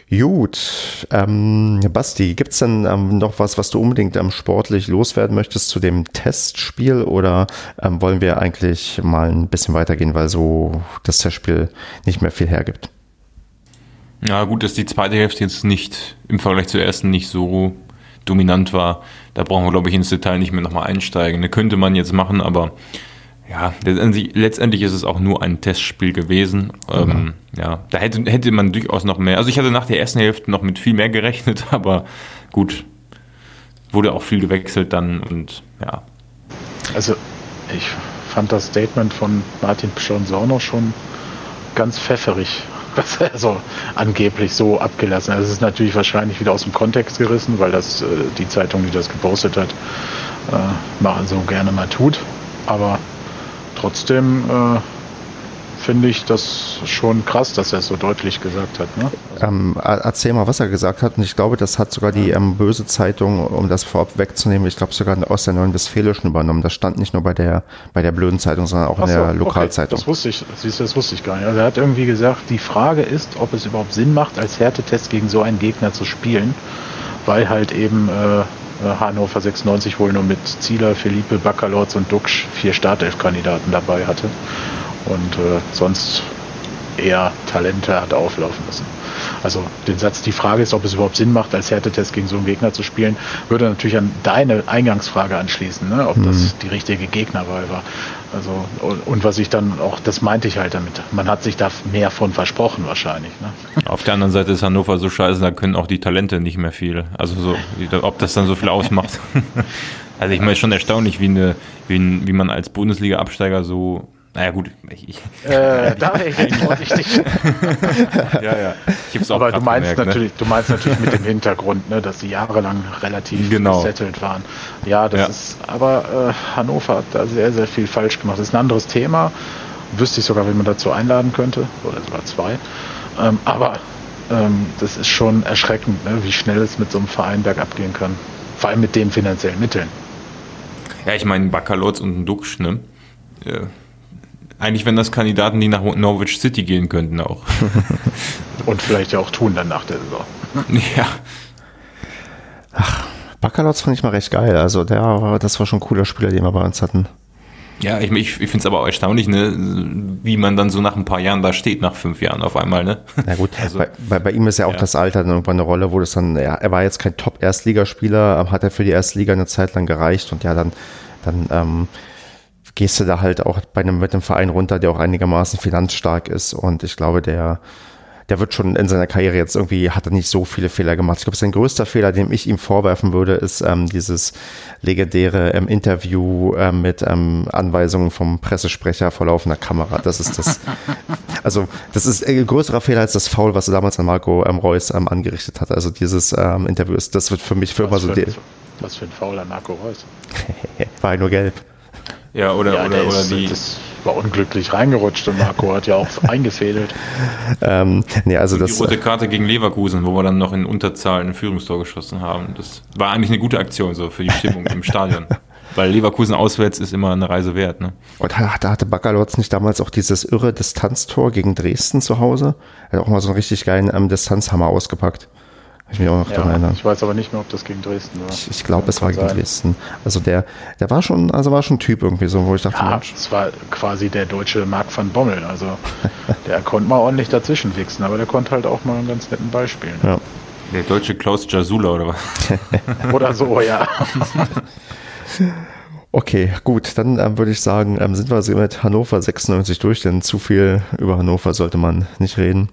Gut, ähm, Basti, gibt es denn ähm, noch was, was du unbedingt ähm, sportlich loswerden möchtest zu dem Testspiel oder ähm, wollen wir eigentlich mal ein bisschen weitergehen, weil so das Testspiel nicht mehr viel hergibt? Ja, gut, dass die zweite Hälfte jetzt nicht im Vergleich zur ersten nicht so dominant war. Da brauchen wir, glaube ich, ins Detail nicht mehr nochmal einsteigen. Das könnte man jetzt machen, aber ja, letztendlich, letztendlich ist es auch nur ein Testspiel gewesen. Mhm. Ähm, ja, da hätte, hätte man durchaus noch mehr. Also ich hatte nach der ersten Hälfte noch mit viel mehr gerechnet, (laughs) aber gut, wurde auch viel gewechselt dann und ja. Also ich fand das Statement von Martin Pschonsorno schon ganz pfefferig was er so angeblich so abgelassen hat. Es ist natürlich wahrscheinlich wieder aus dem Kontext gerissen, weil das äh, die Zeitung, die das gepostet hat, äh, machen so gerne mal tut. Aber trotzdem äh, finde ich das schon krass, dass er es so deutlich gesagt hat. Ne? Also ähm, erzähl mal, was er gesagt hat. Und ich glaube, das hat sogar die ähm, Böse Zeitung, um das vorab wegzunehmen, ich glaube sogar aus der Neuen Westfälischen übernommen. Das stand nicht nur bei der, bei der blöden Zeitung, sondern auch Ach in der Lokalzeitung. Okay. Das wusste ich, siehst du, das wusste ich gar nicht. Also er hat irgendwie gesagt, die Frage ist, ob es überhaupt Sinn macht, als Härtetest gegen so einen Gegner zu spielen, weil halt eben äh, Hannover 96 wohl nur mit Zieler, Felipe, Baccalords und Duxch vier Startelf-Kandidaten dabei hatte und äh, sonst eher Talente hat auflaufen müssen. Also den Satz, die Frage ist, ob es überhaupt Sinn macht, als Härtetest gegen so einen Gegner zu spielen, würde natürlich an deine Eingangsfrage anschließen, ne? ob mhm. das die richtige Gegnerwahl war. Also und, und, was ich dann auch, das meinte ich halt damit. Man hat sich da mehr von versprochen wahrscheinlich. Ne? Auf der anderen Seite ist Hannover so scheiße, da können auch die Talente nicht mehr viel. Also so, ob das dann so viel ausmacht. (laughs) also ich meine, schon erstaunlich, wie, eine, wie, wie man als Bundesliga-Absteiger so naja, gut. Ich, äh, da (laughs) wäre ich jetzt vorsichtig. (laughs) ja, ja. Ich Aber du meinst, gemerkt, ne? natürlich, ne? du meinst natürlich mit dem Hintergrund, ne, dass sie jahrelang relativ genau. gesettelt waren. Ja, das ja. ist, aber äh, Hannover hat da sehr, sehr viel falsch gemacht. Das ist ein anderes Thema. Wüsste ich sogar, wenn man dazu einladen könnte. Oder sogar zwei. Ähm, aber ähm, das ist schon erschreckend, ne, wie schnell es mit so einem Verein bergab gehen kann. Vor allem mit den finanziellen Mitteln. Ja, ich meine, Baccalords und Duxch, ne? Ja eigentlich wären das Kandidaten, die nach Norwich City gehen könnten auch. (laughs) Und vielleicht ja auch tun dann nach der Saison. Ja. Ach, Baccalords fand ich mal recht geil. Also der, das war schon ein cooler Spieler, den wir bei uns hatten. Ja, ich, ich, ich finde es aber auch erstaunlich, ne, wie man dann so nach ein paar Jahren da steht, nach fünf Jahren auf einmal. Ne? Na gut, also, bei, bei, bei ihm ist ja auch ja. das Alter dann irgendwann eine Rolle, wo das dann, ja, er war jetzt kein Top-Erstligaspieler, hat er für die Erstliga eine Zeit lang gereicht und ja, dann, dann ähm, gehst du da halt auch bei einem, mit einem Verein runter, der auch einigermaßen finanzstark ist. Und ich glaube, der, der wird schon in seiner Karriere jetzt irgendwie, hat er nicht so viele Fehler gemacht. Ich glaube, sein größter Fehler, den ich ihm vorwerfen würde, ist ähm, dieses legendäre ähm, Interview ähm, mit ähm, Anweisungen vom Pressesprecher vor laufender Kamera. Das ist das, (laughs) also das ist ein größerer Fehler als das Foul, was er damals an Marco ähm, Reus ähm, angerichtet hat. Also dieses ähm, Interview ist, das wird für mich für was immer so. Für, was für ein Foul an Marco Reus? (laughs) War nur gelb. Ja, oder, ja, oder, oder ist, die. Das, war unglücklich reingerutscht und Marco hat ja auch (laughs) eingefädelt. Ähm, nee, also Und das, die rote Karte gegen Leverkusen, wo wir dann noch in Unterzahl ein Führungstor geschossen haben. Das war eigentlich eine gute Aktion so für die Stimmung im Stadion. (laughs) Weil Leverkusen auswärts ist immer eine Reise wert. Ne? Und da, da hatte Baccalords nicht damals auch dieses irre Distanztor gegen Dresden zu Hause? Er hat auch mal so einen richtig geilen ähm, Distanzhammer ausgepackt. Ich mich auch noch daran Ja, erinnern. ich weiß aber nicht mehr, ob das gegen Dresden war. Ich, ich glaube, es war gegen sein. Dresden. Also der, der war schon, also war schon ein Typ irgendwie so, wo ich dachte, Ja, Mensch, es war quasi der deutsche Marc van Bommel. Also (laughs) der konnte mal ordentlich dazwischen wichsen, aber der konnte halt auch mal einen ganz netten Ball spielen. ja. Der deutsche Klaus Jasula oder was? (laughs) Oder so, ja. (laughs) Okay, gut, dann ähm, würde ich sagen, ähm, sind wir mit Hannover 96 durch, denn zu viel über Hannover sollte man nicht reden.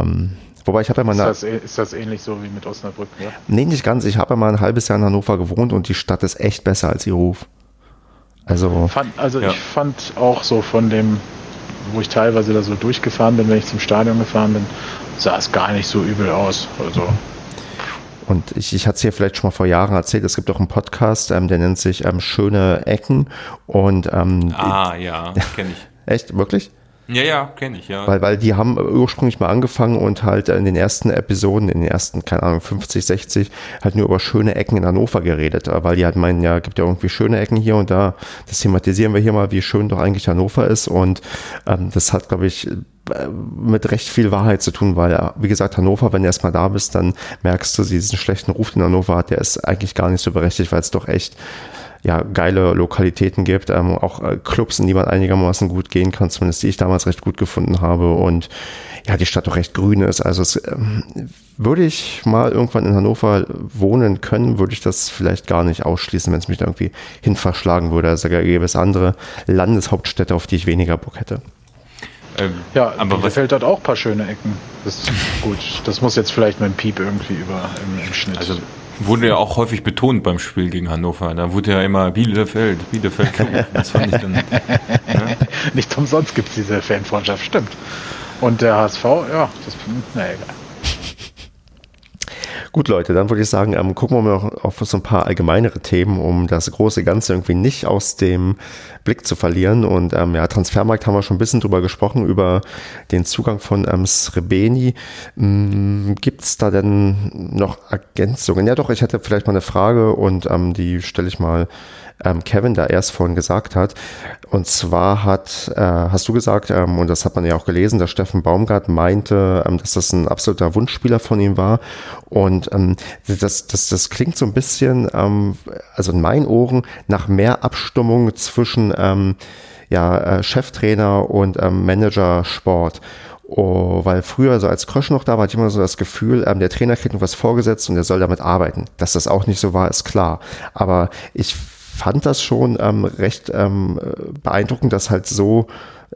Ähm, wobei ich habe ja mal Ist das, ist das ähnlich so wie mit Osnabrück? Ja? nee, nicht ganz, ich habe ja mal ein halbes Jahr in Hannover gewohnt und die Stadt ist echt besser als ihr Ruf. Also, Fand, also Ja. ich fand auch so von dem, wo ich teilweise da so durchgefahren bin, wenn ich zum Stadion gefahren bin, sah es gar nicht so übel aus. Also und ich, ich hatte es hier vielleicht schon mal vor Jahren erzählt, es gibt auch einen Podcast, ähm, der nennt sich ähm, Schöne Ecken und ähm, Ah, ja, kenne ich. (laughs) echt, wirklich? Ja, ja, kenne ich, ja. Weil, weil die haben ursprünglich mal angefangen und halt in den ersten Episoden, in den ersten, keine Ahnung, 50, 60, halt nur über schöne Ecken in Hannover geredet. Weil die halt meinen, ja, gibt ja irgendwie schöne Ecken hier und da. Das thematisieren wir hier mal, wie schön doch eigentlich Hannover ist. Und ähm, das hat, glaube ich, äh, mit recht viel Wahrheit zu tun, weil, äh, wie gesagt, Hannover, wenn du erstmal da bist, dann merkst du, diesen schlechten Ruf, den Hannover hat, der ist eigentlich gar nicht so berechtigt, weil es doch echt ja, geile Lokalitäten gibt, ähm, auch äh, Clubs, in die man einigermaßen gut gehen kann, zumindest die ich damals recht gut gefunden habe und ja, die Stadt doch recht grün ist. Also es, ähm, würde ich mal irgendwann in Hannover wohnen können, würde ich das vielleicht gar nicht ausschließen, wenn es mich da irgendwie hin verschlagen würde. Also da gäbe es andere Landeshauptstädte, auf die ich weniger Bock hätte. Ähm, ja, aber was, Bielefeld hat auch ein paar schöne Ecken. Das ist gut. Das muss jetzt vielleicht dem Piep irgendwie über im, im Schnitt. also wurde ja auch häufig betont beim Spiel gegen Hannover. Da wurde ja immer Bielefeld, Bielefeld. (laughs) Das fand ich dann. ne? Nicht umsonst gibt es diese Fanfreundschaft, stimmt. Und der HSV, ja, das, na egal. Gut, Leute, dann würde ich sagen, ähm, gucken wir mal auf so ein paar allgemeinere Themen, um das große Ganze irgendwie nicht aus dem Blick zu verlieren. Und ähm, ja, Transfermarkt haben wir schon ein bisschen drüber gesprochen, über den Zugang von ähm, Srebeni. Gibt es da denn noch Ergänzungen? Ja, doch, ich hätte vielleicht mal eine Frage und ähm, die stelle ich mal ähm, Kevin da erst vorhin gesagt hat. Und zwar hat, äh, hast du gesagt, ähm, und das hat man ja auch gelesen, dass Steffen Baumgart meinte, ähm, dass das ein absoluter Wunschspieler von ihm war. Und ähm, das, das, das klingt so ein bisschen, ähm, also in meinen Ohren, nach mehr Abstimmung zwischen ähm, ja, äh, Cheftrainer und ähm, Manager Sport. Oh, weil früher, so als Krösch noch da war, hatte ich immer so das Gefühl, ähm, der Trainer kriegt was vorgesetzt und er soll damit arbeiten. Dass das auch nicht so war, ist klar. Aber ich fand das schon ähm, recht ähm, beeindruckend, dass halt so,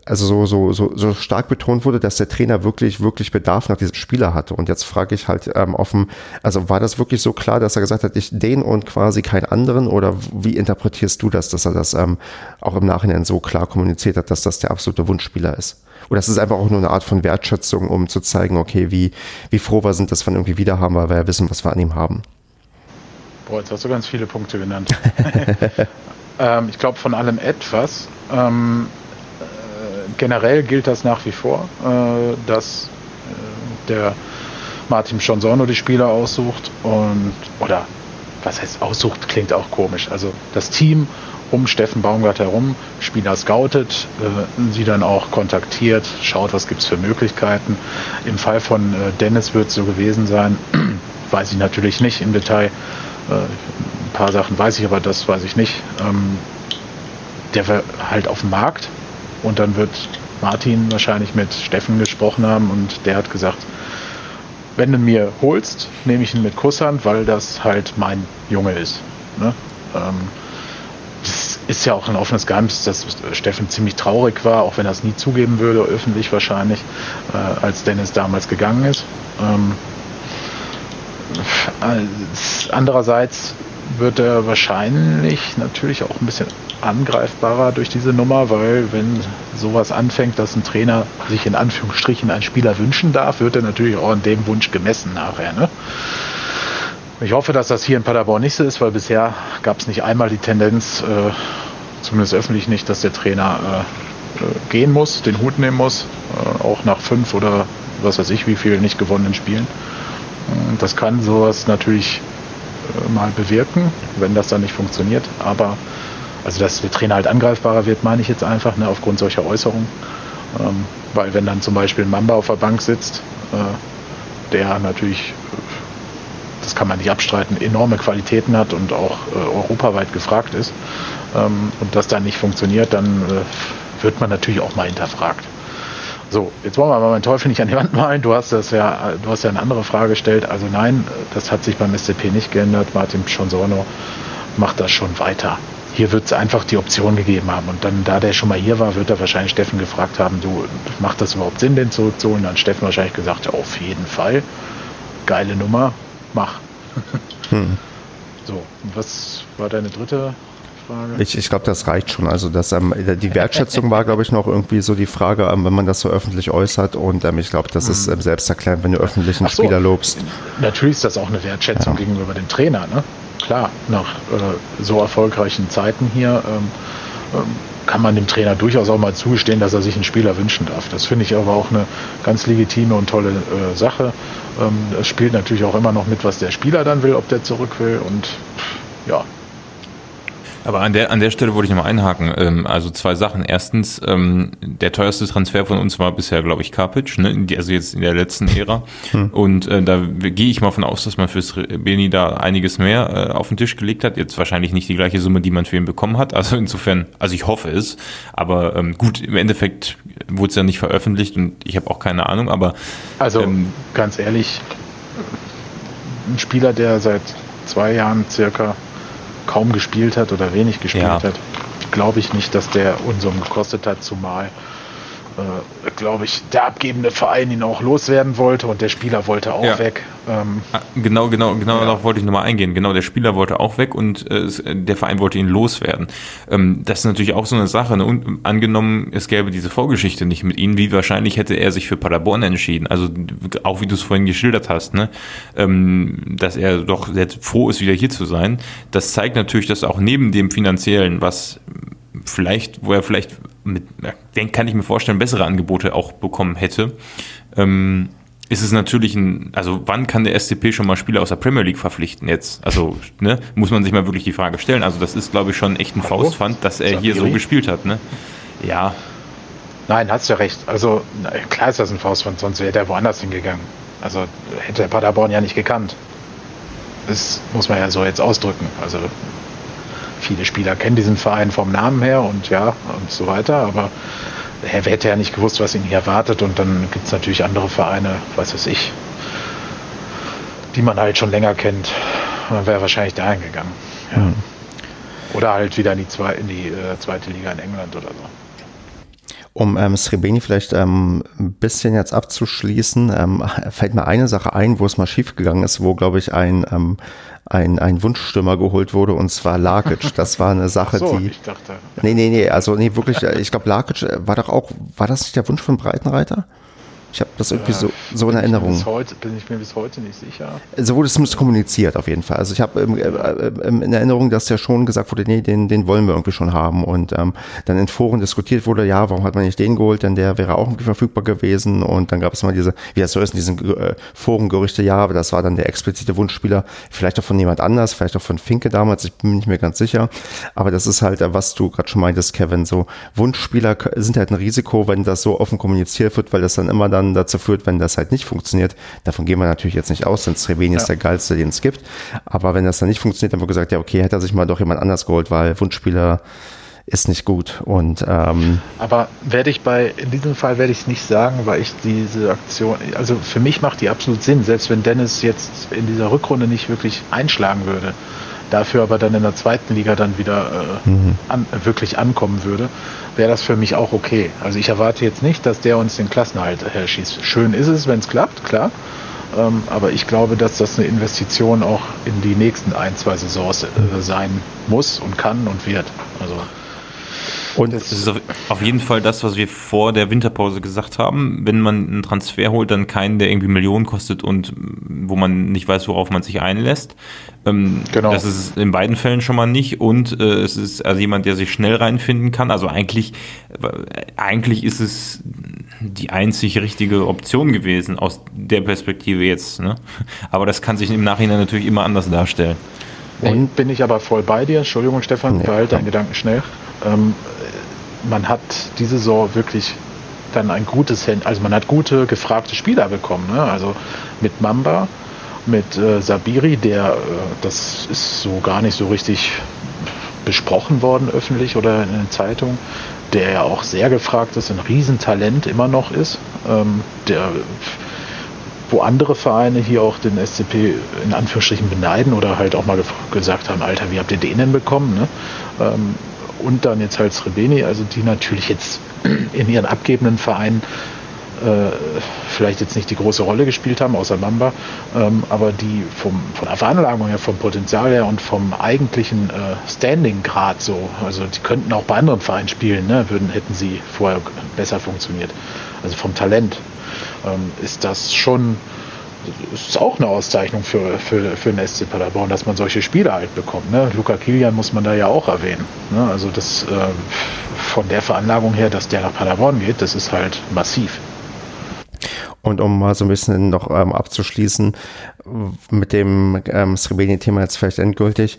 also so, so, so, so stark betont wurde, dass der Trainer wirklich, wirklich Bedarf nach diesem Spieler hatte. Und jetzt frage ich halt ähm, offen, also war das wirklich so klar, dass er gesagt hat, ich den und quasi keinen anderen? Oder wie interpretierst du das, dass er das ähm, auch im Nachhinein so klar kommuniziert hat, dass das der absolute Wunschspieler ist? Oder ist es einfach auch nur eine Art von Wertschätzung, um zu zeigen, okay, wie, wie froh wir sind, dass wir ihn irgendwie wieder haben, weil wir ja wissen, was wir an ihm haben? Boah, jetzt hast du ganz viele Punkte genannt. (laughs) ähm, ich glaube, von allem etwas. Ähm, äh, generell gilt das nach wie vor, äh, dass äh, der Martin Schonsorno die Spieler aussucht und, oder was heißt aussucht, klingt auch komisch. Also das Team um Steffen Baumgart herum Spieler scoutet, äh, sie dann auch kontaktiert, schaut, was gibt es für Möglichkeiten. Im Fall von äh, Dennis wird es so gewesen sein, (clears throat) weiß ich natürlich nicht im Detail. Äh, ein paar Sachen weiß ich, aber das weiß ich nicht. Ähm, der war halt auf dem Markt und dann wird Martin wahrscheinlich mit Steffen gesprochen haben und der hat gesagt, wenn du mir holst, nehme ich ihn mit Kusshand, weil das halt mein Junge ist. Ne? Ähm, das ist ja auch ein offenes Geheimnis, dass Steffen ziemlich traurig war, auch wenn er es nie zugeben würde, öffentlich wahrscheinlich, äh, als Dennis damals gegangen ist. Ähm, andererseits wird er wahrscheinlich natürlich auch ein bisschen angreifbarer durch diese Nummer, weil wenn sowas anfängt, dass ein Trainer sich in Anführungsstrichen einen Spieler wünschen darf, wird er natürlich auch an dem Wunsch gemessen nachher. Ne? Ich hoffe, dass das hier in Paderborn nicht so ist, weil bisher gab es nicht einmal die Tendenz, äh, zumindest öffentlich nicht, dass der Trainer äh, äh, gehen muss, den Hut nehmen muss, äh, auch nach fünf oder was weiß ich wie viel nicht gewonnenen Spielen. Das kann sowas natürlich äh, mal bewirken, wenn das dann nicht funktioniert. Aber also dass der Trainer halt angreifbarer wird, meine ich jetzt einfach, ne, aufgrund solcher Äußerungen. Ähm, weil wenn dann zum Beispiel Mamba auf der Bank sitzt, äh, der natürlich, das kann man nicht abstreiten, enorme Qualitäten hat und auch äh, europaweit gefragt ist, ähm, und das dann nicht funktioniert, dann äh, wird man natürlich auch mal hinterfragt. So, jetzt wollen wir aber meinen Teufel nicht an die Wand malen. Du hast das ja, du hast ja eine andere Frage gestellt. Also nein, das hat sich beim SCP nicht geändert. Martin Schonsorno macht das schon weiter. Hier wird es einfach die Option gegeben haben. Und dann, da der schon mal hier war, wird er wahrscheinlich Steffen gefragt haben, du, macht das überhaupt Sinn, den zurückzuholen? Dann Steffen wahrscheinlich gesagt, ja, auf jeden Fall. Geile Nummer, mach. Hm. So, was war deine dritte Frage? Ich, ich glaube, das reicht schon. Also das, ähm, die Wertschätzung war, glaube ich, noch irgendwie so die Frage, ähm, wenn man das so öffentlich äußert. Und ähm, ich glaube, das ist mhm. ähm, selbsterklärend, wenn du öffentlich einen so, Spieler lobst. Natürlich ist das auch eine Wertschätzung ja. gegenüber dem Trainer. Ne? Klar, nach äh, so erfolgreichen Zeiten hier ähm, ähm, kann man dem Trainer durchaus auch mal zugestehen, dass er sich einen Spieler wünschen darf. Das finde ich aber auch eine ganz legitime und tolle äh, Sache. Es spielt natürlich auch immer noch mit, was der Spieler dann will, ob der zurück will. Und ja, aber an der, an der Stelle wollte ich nochmal einhaken. Ähm, also zwei Sachen. Erstens, ähm, der teuerste Transfer von uns war bisher, glaube ich, Karpic, ne? also jetzt in der letzten Ära. Hm. Und äh, da gehe ich mal von aus, dass man fürs Beni da einiges mehr äh, auf den Tisch gelegt hat. Jetzt wahrscheinlich nicht die gleiche Summe, die man für ihn bekommen hat. Also insofern, also ich hoffe es. Aber ähm, gut, im Endeffekt wurde es ja nicht veröffentlicht und ich habe auch keine Ahnung. Aber also ähm, ganz ehrlich, ein Spieler, der seit zwei Jahren circa kaum gespielt hat oder wenig gespielt ja. hat, glaube ich nicht, dass der Unsummen gekostet hat, zumal äh, glaube ich, der abgebende Verein ihn auch loswerden wollte und der Spieler wollte auch ja. weg. Ähm, ah, genau, genau, genau ja. darauf wollte ich nochmal eingehen. Genau, der Spieler wollte auch weg und äh, der Verein wollte ihn loswerden. Ähm, das ist natürlich auch so eine Sache. Ne? Und angenommen, es gäbe diese Vorgeschichte nicht mit ihm, wie wahrscheinlich hätte er sich für Paderborn entschieden? Also auch wie du es vorhin geschildert hast, ne? Ähm, dass er doch sehr froh ist, wieder hier zu sein. Das zeigt natürlich, dass auch neben dem finanziellen, was vielleicht, wo er vielleicht mit, den kann ich mir vorstellen, bessere Angebote auch bekommen hätte. Ähm, ist es natürlich ein, also wann kann der SCP schon mal Spieler aus der Premier League verpflichten jetzt? Also, ne, muss man sich mal wirklich die Frage stellen. Also, das ist, glaube ich, schon echt ein Hallo? Faustpfand, dass er hier so gespielt hat, ne? Ja. Nein, hast du ja recht. Also, klar ist das ein Faustpfand, sonst wäre der woanders hingegangen. Also, hätte der Paderborn ja nicht gekannt. Das muss man ja so jetzt ausdrücken. Also, viele Spieler kennen diesen Verein vom Namen her und ja und so weiter, aber er hätte ja nicht gewusst, was ihn hier erwartet und dann gibt es natürlich andere Vereine, was weiß ich, die man halt schon länger kennt. Man wäre wahrscheinlich dahin gegangen. Ja. Mhm. Oder halt wieder in die, zwei, in die äh, zweite Liga in England oder so. Um ähm, Srebeni vielleicht ähm, ein bisschen jetzt abzuschließen, ähm, fällt mir eine Sache ein, wo es mal schiefgegangen ist, wo, glaube ich, ein, ähm, ein, ein Wunschstürmer geholt wurde, und zwar Lakic. Das war eine Sache, (laughs) so, die. Ich dachte. Nee, nee, nee, also nee, wirklich, äh, ich glaube, Lakic war doch auch, war das nicht der Wunsch von Breitenreiter? Ich habe das irgendwie so, so in Erinnerung. Bis heute, bin ich mir bis heute nicht sicher. So wurde es zumindest kommuniziert auf jeden Fall. Also ich habe ähm, äh, ähm, in Erinnerung, dass ja schon gesagt wurde, nee, den, den wollen wir irgendwie schon haben. Und ähm, dann in Foren diskutiert wurde, ja, warum hat man nicht den geholt, denn der wäre auch irgendwie verfügbar gewesen. Und dann gab es mal diese, wie das so ist, in diesen äh, Forengerüchte, ja, aber das war dann der explizite Wunschspieler, vielleicht auch von jemand anders, vielleicht auch von Finke damals, ich bin mir nicht mehr ganz sicher. Aber das ist halt, äh, was du gerade schon meintest, Kevin, so Wunschspieler sind halt ein Risiko, wenn das so offen kommuniziert wird, weil das dann immer dann dann dazu führt, wenn das halt nicht funktioniert. Davon gehen wir natürlich jetzt nicht aus, denn Srebeni ja. ist der geilste, den es gibt. Aber wenn das dann nicht funktioniert, dann wird gesagt, ja, okay, hätte er sich mal doch jemand anders geholt, weil Wunschspieler ist nicht gut. Und ähm, aber werde ich bei in diesem Fall werde ich es nicht sagen, weil ich diese Aktion, also für mich macht die absolut Sinn, selbst wenn Dennis jetzt in dieser Rückrunde nicht wirklich einschlagen würde, dafür aber dann in der zweiten Liga dann wieder äh, mhm. an, wirklich ankommen würde, wäre das für mich auch okay. Also ich erwarte jetzt nicht, dass der uns den Klassenhalt äh, schießt. Schön ist es, wenn es klappt, klar. Ähm, aber ich glaube, dass das eine Investition auch in die nächsten ein, zwei Saisons äh, sein muss und kann und wird. Also Und es ist auf jeden Fall das, was wir vor der Winterpause gesagt haben. Wenn man einen Transfer holt, dann keinen, der irgendwie Millionen kostet und wo man nicht weiß, worauf man sich einlässt. Ähm, genau. Das ist in beiden Fällen schon mal nicht. Und äh, es ist also jemand, der sich schnell reinfinden kann. Also eigentlich, eigentlich ist es die einzig richtige Option gewesen aus der Perspektive jetzt. Ne? Aber das kann sich im Nachhinein natürlich immer anders darstellen. Und bin ich aber voll bei dir. Entschuldigung, Stefan, behalte deinen Gedanken schnell. Ähm, man hat diese Saison wirklich dann ein gutes, also man hat gute, gefragte Spieler bekommen. Ne? Also mit Mamba, mit äh, Sabiri, der, äh, das ist so gar nicht so richtig besprochen worden öffentlich oder in den Zeitungen, der ja auch sehr gefragt ist, ein Riesentalent immer noch ist, ähm, der wo andere Vereine hier auch den SCP in Anführungsstrichen beneiden oder halt auch mal gesagt haben, Alter, wie habt ihr den denn bekommen? Ne? Ähm, und dann jetzt halt Srebeni, also die natürlich jetzt in ihren abgebenden Vereinen äh, vielleicht jetzt nicht die große Rolle gespielt haben, außer Mamba, ähm, aber die vom, von der Veranlagung her, vom Potenzial her und vom eigentlichen äh, Standing-Grad so, also die könnten auch bei anderen Vereinen spielen, ne, würden, hätten sie vorher besser funktioniert. Also vom Talent ähm, ist das schon ist auch eine Auszeichnung für, für, für den SC Paderborn, dass man solche Spiele halt bekommt. Ne? Luca Kilian muss man da ja auch erwähnen. Ne? Also das äh, von der Veranlagung her, dass der nach Paderborn geht, das ist halt massiv. Und um mal so ein bisschen noch ähm, abzuschließen mit dem ähm, Srebeni-Thema jetzt vielleicht endgültig,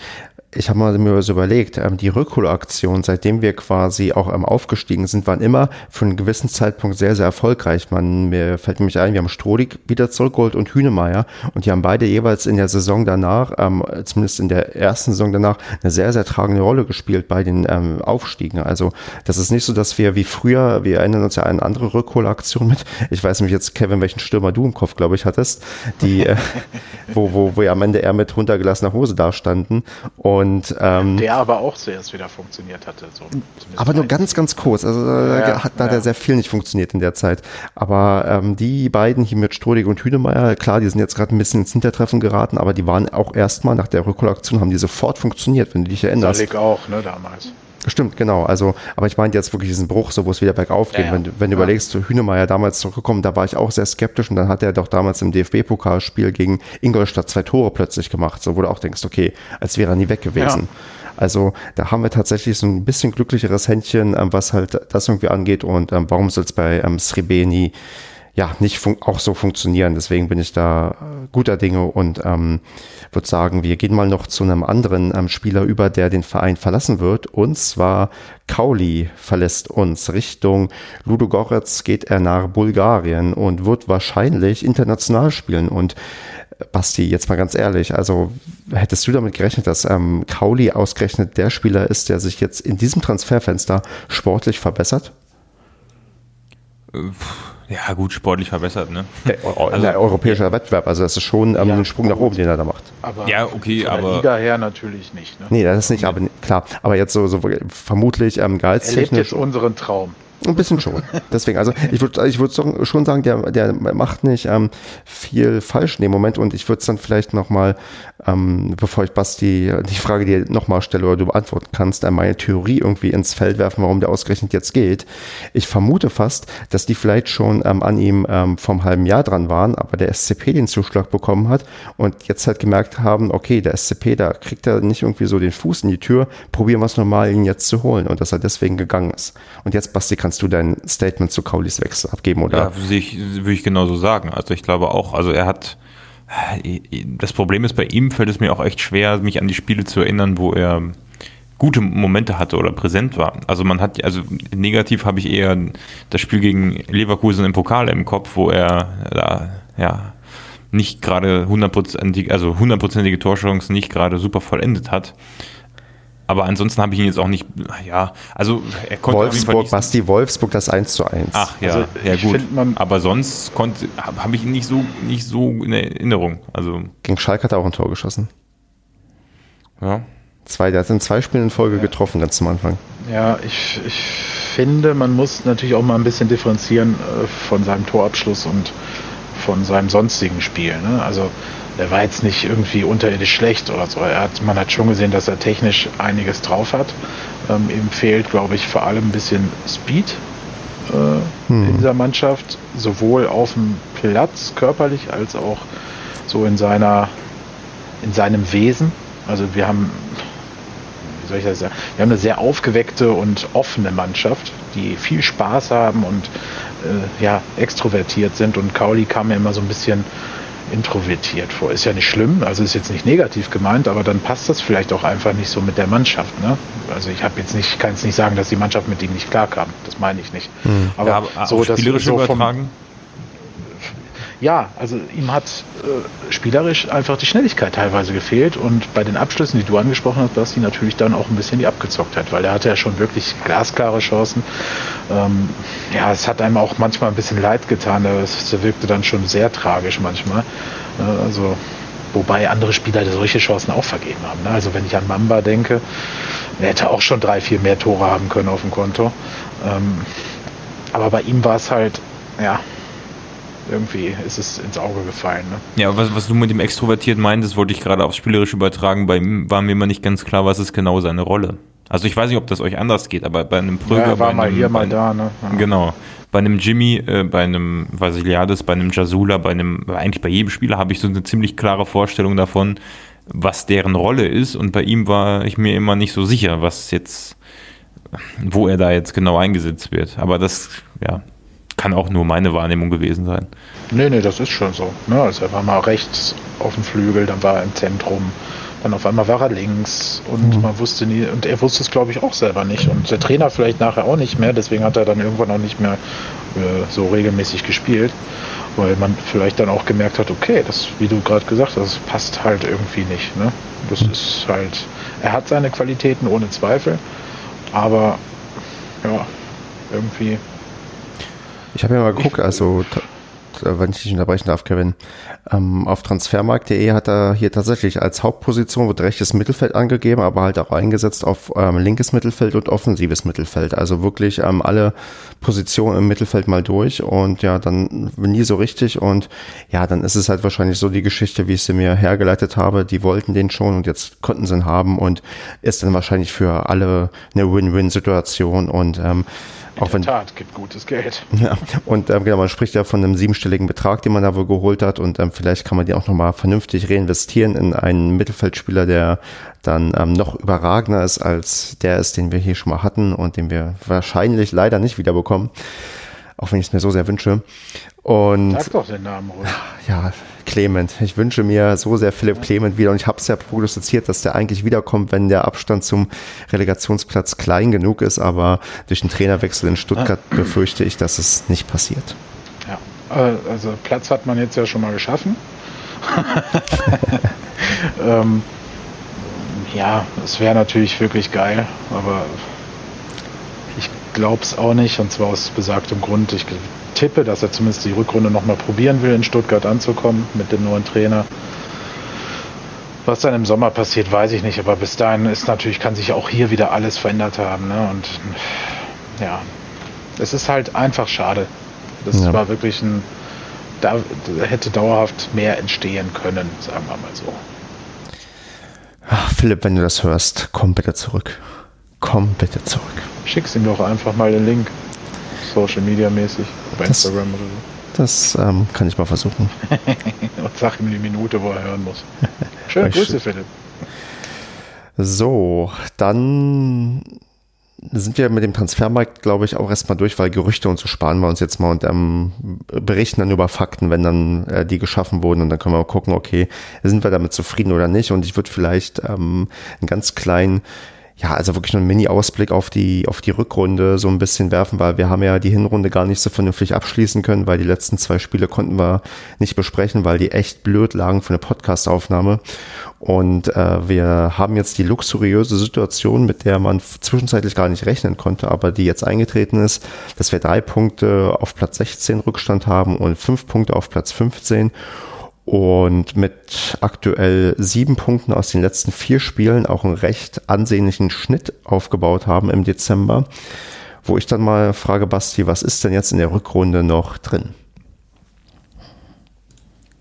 ich habe mal mir so überlegt, ähm, die Rückholaktion, seitdem wir quasi auch ähm, aufgestiegen sind, waren immer für einen gewissen Zeitpunkt sehr, sehr erfolgreich. Man, mir fällt nämlich ein, wir haben Strodig wieder zurückgeholt und Hünemeyer und die haben beide jeweils in der Saison danach, ähm, zumindest in der ersten Saison danach, eine sehr, sehr tragende Rolle gespielt bei den ähm, Aufstiegen. Also das ist nicht so, dass wir wie früher, wir erinnern uns ja an andere Rückholaktion mit, ich weiß nämlich jetzt, Kevin, welchen Stürmer du im Kopf, glaube ich, hattest, die, äh, (laughs) wo, wo, wo ja am Ende eher mit runtergelassener Hose dastanden und und, ähm, der aber auch zuerst wieder funktioniert hatte. So, aber nur ganz, ganz kurz. Also ja, ja, hat da ja. sehr viel nicht funktioniert in der Zeit. Aber ähm, die beiden hier mit Strodig und Hünemeyer, klar, die sind jetzt gerade ein bisschen ins Hintertreffen geraten, aber die waren auch erstmal nach der Rückholaktion, haben die sofort funktioniert, wenn du dich erinnerst. Salik auch, ne, damals. Stimmt, genau. Also, aber ich meinte jetzt wirklich diesen Bruch, so wo es wieder bergauf geht. Ja, ja. Wenn, wenn du ja. überlegst, Hünemeyer damals zurückgekommen, da war ich auch sehr skeptisch und dann hat er doch damals im DFB-Pokalspiel gegen Ingolstadt zwei Tore plötzlich gemacht, so wo du auch denkst, okay, als wäre er nie weg gewesen. Also da haben wir tatsächlich so ein bisschen glücklicheres Händchen, ähm, was halt das irgendwie angeht und ähm, warum soll es bei ähm, Srebeni ja nicht auch so funktionieren. Deswegen bin ich da äh, guter Dinge und ähm, würde sagen, wir gehen mal noch zu einem anderen ähm, Spieler über, der den Verein verlassen wird. Und zwar Kauli verlässt uns. Richtung Ludogorets geht er nach Bulgarien und wird wahrscheinlich international spielen. Und äh, Basti, jetzt mal ganz ehrlich, also hättest du damit gerechnet, dass ähm, Kauli ausgerechnet der Spieler ist, der sich jetzt in diesem Transferfenster sportlich verbessert? Äh, ja, gut, sportlich verbessert, ne? Der, also, der europäische Wettbewerb, also das ist schon ähm, ja, ein Sprung gut. nach oben, den er da macht. Aber ja, okay, von aber. Liga her natürlich nicht, ne? Nee, das ist nicht, aber klar. Aber jetzt so, so vermutlich ähm, gehaltstechnisch. Er lebt jetzt unseren Traum. Ein bisschen schon. Deswegen, also ich würde ich würd schon sagen, der, der macht nicht ähm, viel falsch in dem Moment und ich würde es dann vielleicht nochmal, ähm, bevor ich Basti die Frage dir nochmal stelle oder du beantworten kannst, äh, meine Theorie irgendwie ins Feld werfen, warum der ausgerechnet jetzt geht. Ich vermute fast, dass die vielleicht schon ähm, an ihm ähm, vom halben Jahr dran waren, aber der SCP den Zuschlag bekommen hat und jetzt halt gemerkt haben, okay, der SCP, da kriegt er nicht irgendwie so den Fuß in die Tür, probieren wir es nochmal, ihn jetzt zu holen und dass er deswegen gegangen ist. Und jetzt, Basti, kann kannst du dein Statement zu Kaulis Wechsel abgeben, oder? Ja, würde ich, würde ich genauso sagen. Also ich glaube auch, also er hat, das Problem ist, bei ihm fällt es mir auch echt schwer, mich an die Spiele zu erinnern, wo er gute Momente hatte oder präsent war. Also man hat, also negativ habe ich eher das Spiel gegen Leverkusen im Pokal im Kopf, wo er da, ja, nicht gerade hundertprozentig, also hundertprozentige Torchancen nicht gerade super vollendet hat. Aber ansonsten habe ich ihn jetzt auch nicht, ja, also er konnte Wolfsburg, Basti Wolfsburg das 1 zu 1. Ach ja, also, ja gut. Aber sonst konnte, habe ich ihn nicht so, nicht so in Erinnerung. Also Gegen Schalke hat er auch ein Tor geschossen. Ja. Zwei, der hat in zwei Spielen in Folge ja. getroffen, ganz zum Anfang. Ja, ich, ich finde, man muss natürlich auch mal ein bisschen differenzieren äh, von seinem Torabschluss und von seinem sonstigen Spiel. Ne? Also der war jetzt nicht irgendwie unterirdisch schlecht oder so. Er hat, man hat schon gesehen, dass er technisch einiges drauf hat. Ähm, ihm fehlt, glaube ich, vor allem ein bisschen Speed äh, hm. in dieser Mannschaft, sowohl auf dem Platz körperlich als auch so in seiner in seinem Wesen. Also wir haben wie soll ich das sagen? Wir haben eine sehr aufgeweckte und offene Mannschaft, die viel Spaß haben und äh, ja extrovertiert sind und Kauli kam mir immer so ein bisschen introvertiert vor. Ist ja nicht schlimm, also ist jetzt nicht negativ gemeint, aber dann passt das vielleicht auch einfach nicht so mit der Mannschaft. Ne? Also ich habe jetzt nicht, kann es nicht sagen, dass die Mannschaft mit ihm nicht klarkam. Das meine ich nicht. Mhm. Aber, ja, aber so spielerisch so übertragen. Ja, also ihm hat äh, spielerisch einfach die Schnelligkeit teilweise gefehlt und bei den Abschlüssen, die du angesprochen hast, Basti, natürlich dann auch ein bisschen die Abgezocktheit, weil er hatte ja schon wirklich glasklare Chancen. Ähm, ja, es hat einem auch manchmal ein bisschen leid getan, es wirkte dann schon sehr tragisch manchmal. Äh, also wobei andere Spieler solche Chancen auch vergeben haben. Ne? Also wenn ich an Mamba denke, er hätte auch schon drei, vier mehr Tore haben können auf dem Konto. Ähm, aber bei ihm war es halt, ja, irgendwie ist es ins Auge gefallen. Ne? Ja, was, was du mit dem Extrovertiert meintest, wollte ich gerade aufs Spielerische übertragen. Bei ihm war mir immer nicht ganz klar, was ist genau seine Rolle. Also ich weiß nicht, ob das euch anders geht, aber bei einem Pröger, ja, war mal einem, hier, mal da, ne? Ja. Genau. Bei einem Jimmy, äh, bei einem Vasiliades, bei einem Jasula, bei einem, eigentlich bei jedem Spieler habe ich so eine ziemlich klare Vorstellung davon, was deren Rolle ist. Und bei ihm war ich mir immer nicht so sicher, was jetzt, wo er da jetzt genau eingesetzt wird. Aber das, ja, kann auch nur meine Wahrnehmung gewesen sein. Nee, nee, das ist schon so. Ne? Also er war mal rechts auf dem Flügel, dann war er im Zentrum, dann auf einmal war er links und mhm. man wusste nie, und er wusste es glaube ich auch selber nicht und der Trainer vielleicht nachher auch nicht mehr, deswegen hat er dann irgendwann auch nicht mehr äh, so regelmäßig gespielt, weil man vielleicht dann auch gemerkt hat, okay, das, wie du gerade gesagt hast, das passt halt irgendwie nicht. Ne? Das mhm. ist halt, er hat seine Qualitäten ohne Zweifel, aber ja, irgendwie ich habe ja mal geguckt, also wenn ich dich unterbrechen darf, Kevin. Ähm, auf transfermarkt.de hat er hier tatsächlich als Hauptposition wird rechtes Mittelfeld angegeben, aber halt auch eingesetzt auf ähm, linkes Mittelfeld und offensives Mittelfeld. Also wirklich ähm, alle Positionen im Mittelfeld mal durch und ja, dann nie so richtig und ja, dann ist es halt wahrscheinlich so die Geschichte, wie ich sie mir hergeleitet habe. Die wollten den schon und jetzt konnten sie ihn haben und ist dann wahrscheinlich für alle eine Win-Win-Situation und ähm, in auch wenn, Tat, gibt gutes Geld. (laughs) Ja, und ähm, genau, man spricht ja von einem siebenstelligen Betrag, den man da wohl geholt hat und ähm, vielleicht kann man die auch nochmal vernünftig reinvestieren in einen Mittelfeldspieler, der dann ähm, noch überragender ist als der ist, den wir hier schon mal hatten und den wir wahrscheinlich leider nicht wiederbekommen auch wenn ich es mir so sehr wünsche. Und Sag doch den Namen ruhig. Ja, Clement. Ich wünsche mir so sehr Philipp Clement wieder und ich habe es ja prognostiziert, dass der eigentlich wiederkommt, wenn der Abstand zum Relegationsplatz klein genug ist, aber durch den Trainerwechsel in Stuttgart ah. befürchte ich, dass es nicht passiert. Ja, äh, also Platz hat man jetzt ja schon mal geschaffen. (laughs) (laughs) ähm, ja, es wäre natürlich wirklich geil, aber glaube es auch nicht und zwar aus besagtem Grund. Ich tippe, dass er zumindest die Rückrunde nochmal probieren will, in Stuttgart anzukommen mit dem neuen Trainer. Was dann im Sommer passiert, weiß ich nicht, aber bis dahin ist natürlich, kann sich auch hier wieder alles verändert haben. Ne? Und ja, es ist halt einfach schade. Das ja. war wirklich ein, da, da hätte dauerhaft mehr entstehen können, sagen wir mal so. Ach, Philipp, wenn du das hörst, komm bitte zurück. Komm bitte zurück. Schick's ihm doch einfach mal den Link. Social Media mäßig. Bei das, Instagram oder so. Das ähm, kann ich mal versuchen. (laughs) Und sag ihm die Minute, wo er hören muss. (laughs) Schöne Grüße, Philipp. So, dann sind wir mit dem Transfermarkt, glaube ich, auch erstmal durch, weil Gerüchte und so sparen wir uns jetzt mal und ähm, berichten dann über Fakten, wenn dann äh, die geschaffen wurden und dann können wir mal gucken, okay, sind wir damit zufrieden oder nicht und ich würde vielleicht ähm, einen ganz kleinen ja, also wirklich nur einen Mini-Ausblick auf die, auf die Rückrunde so ein bisschen werfen, weil wir haben ja die Hinrunde gar nicht so vernünftig abschließen können, weil die letzten zwei Spiele konnten wir nicht besprechen, weil die echt blöd lagen für eine Podcast-Aufnahme. Und äh, wir haben jetzt die luxuriöse Situation, mit der man zwischenzeitlich gar nicht rechnen konnte, aber die jetzt eingetreten ist, dass wir drei Punkte auf Platz 16 Rückstand haben und fünf Punkte auf Platz 15 und mit aktuell sieben Punkten aus den letzten vier Spielen auch einen recht ansehnlichen Schnitt aufgebaut haben im Dezember, wo ich dann mal frage, Basti, was ist denn jetzt in der Rückrunde noch drin?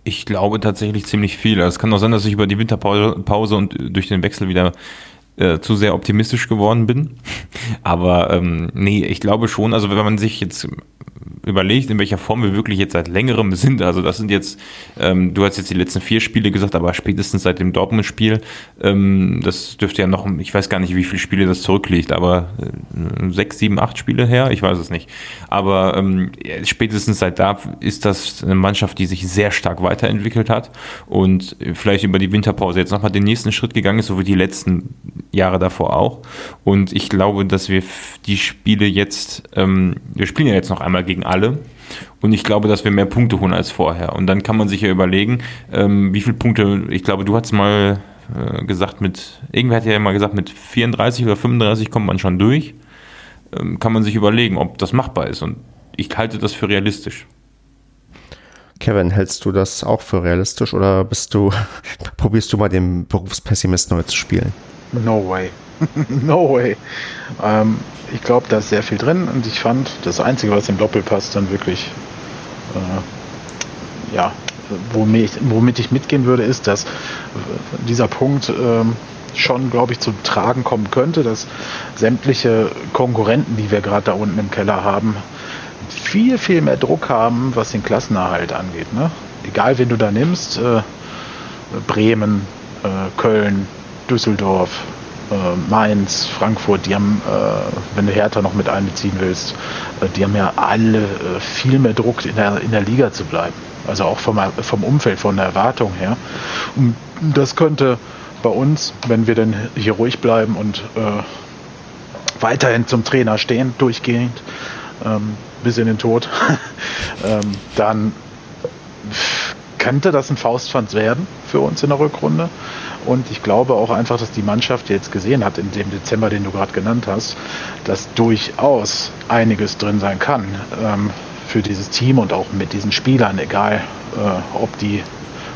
Ich glaube tatsächlich ziemlich viel. Es kann auch sein, dass ich über die Winterpause und durch den Wechsel wieder äh, zu sehr optimistisch geworden bin. Aber ähm, nee, ich glaube schon, also wenn man sich jetzt überlegt, in welcher Form wir wirklich jetzt seit längerem sind. Also das sind jetzt, ähm, du hast jetzt die letzten vier Spiele gesagt, aber spätestens seit dem Dortmund-Spiel, ähm, das dürfte ja noch, ich weiß gar nicht, wie viele Spiele das zurückliegt, aber äh, sechs, sieben, acht Spiele her, ich weiß es nicht. Aber ähm, spätestens seit da ist das eine Mannschaft, die sich sehr stark weiterentwickelt hat und vielleicht über die Winterpause jetzt nochmal den nächsten Schritt gegangen ist, so wie die letzten Jahre davor auch. Und ich glaube, dass wir die Spiele jetzt, ähm, wir spielen ja jetzt noch einmal gegen alle. Und ich glaube, dass wir mehr Punkte holen als vorher. Und dann kann man sich ja überlegen, ähm, wie viele Punkte, ich glaube, du hast mal äh, gesagt, mit, irgendwer hat ja mal gesagt, mit 34 oder 35 kommt man schon durch. Ähm, kann man sich überlegen, ob das machbar ist. Und ich halte das für realistisch. Kevin, hältst du das auch für realistisch oder bist du, (laughs) probierst du mal den Berufspessimist neu zu spielen? No way. (laughs) no way. Ähm, ich glaube, da ist sehr viel drin und ich fand, das Einzige, was im Doppelpass dann wirklich, äh, ja, womit, womit ich mitgehen würde, ist, dass dieser Punkt äh, schon, glaube ich, zu tragen kommen könnte, dass sämtliche Konkurrenten, die wir gerade da unten im Keller haben, viel, viel mehr Druck haben, was den Klassenerhalt angeht. Ne? Egal, wen du da nimmst, äh, Bremen, äh, Köln, Düsseldorf, äh, Mainz, Frankfurt, die haben, äh, wenn du Hertha noch mit einbeziehen willst, äh, die haben ja alle viel mehr Druck in der, in der Liga zu bleiben. Also auch vom, vom Umfeld, von der Erwartung her. Und das könnte bei uns, wenn wir dann hier ruhig bleiben und äh, weiterhin zum Trainer stehen, durchgehend, ähm, bis in den Tod, (laughs) ähm, dann könnte das ein Faustpfand werden für uns in der Rückrunde. Und ich glaube auch einfach, dass die Mannschaft jetzt gesehen hat, in dem Dezember, den du gerade genannt hast, dass durchaus einiges drin sein kann ähm, für dieses Team und auch mit diesen Spielern, egal äh, ob die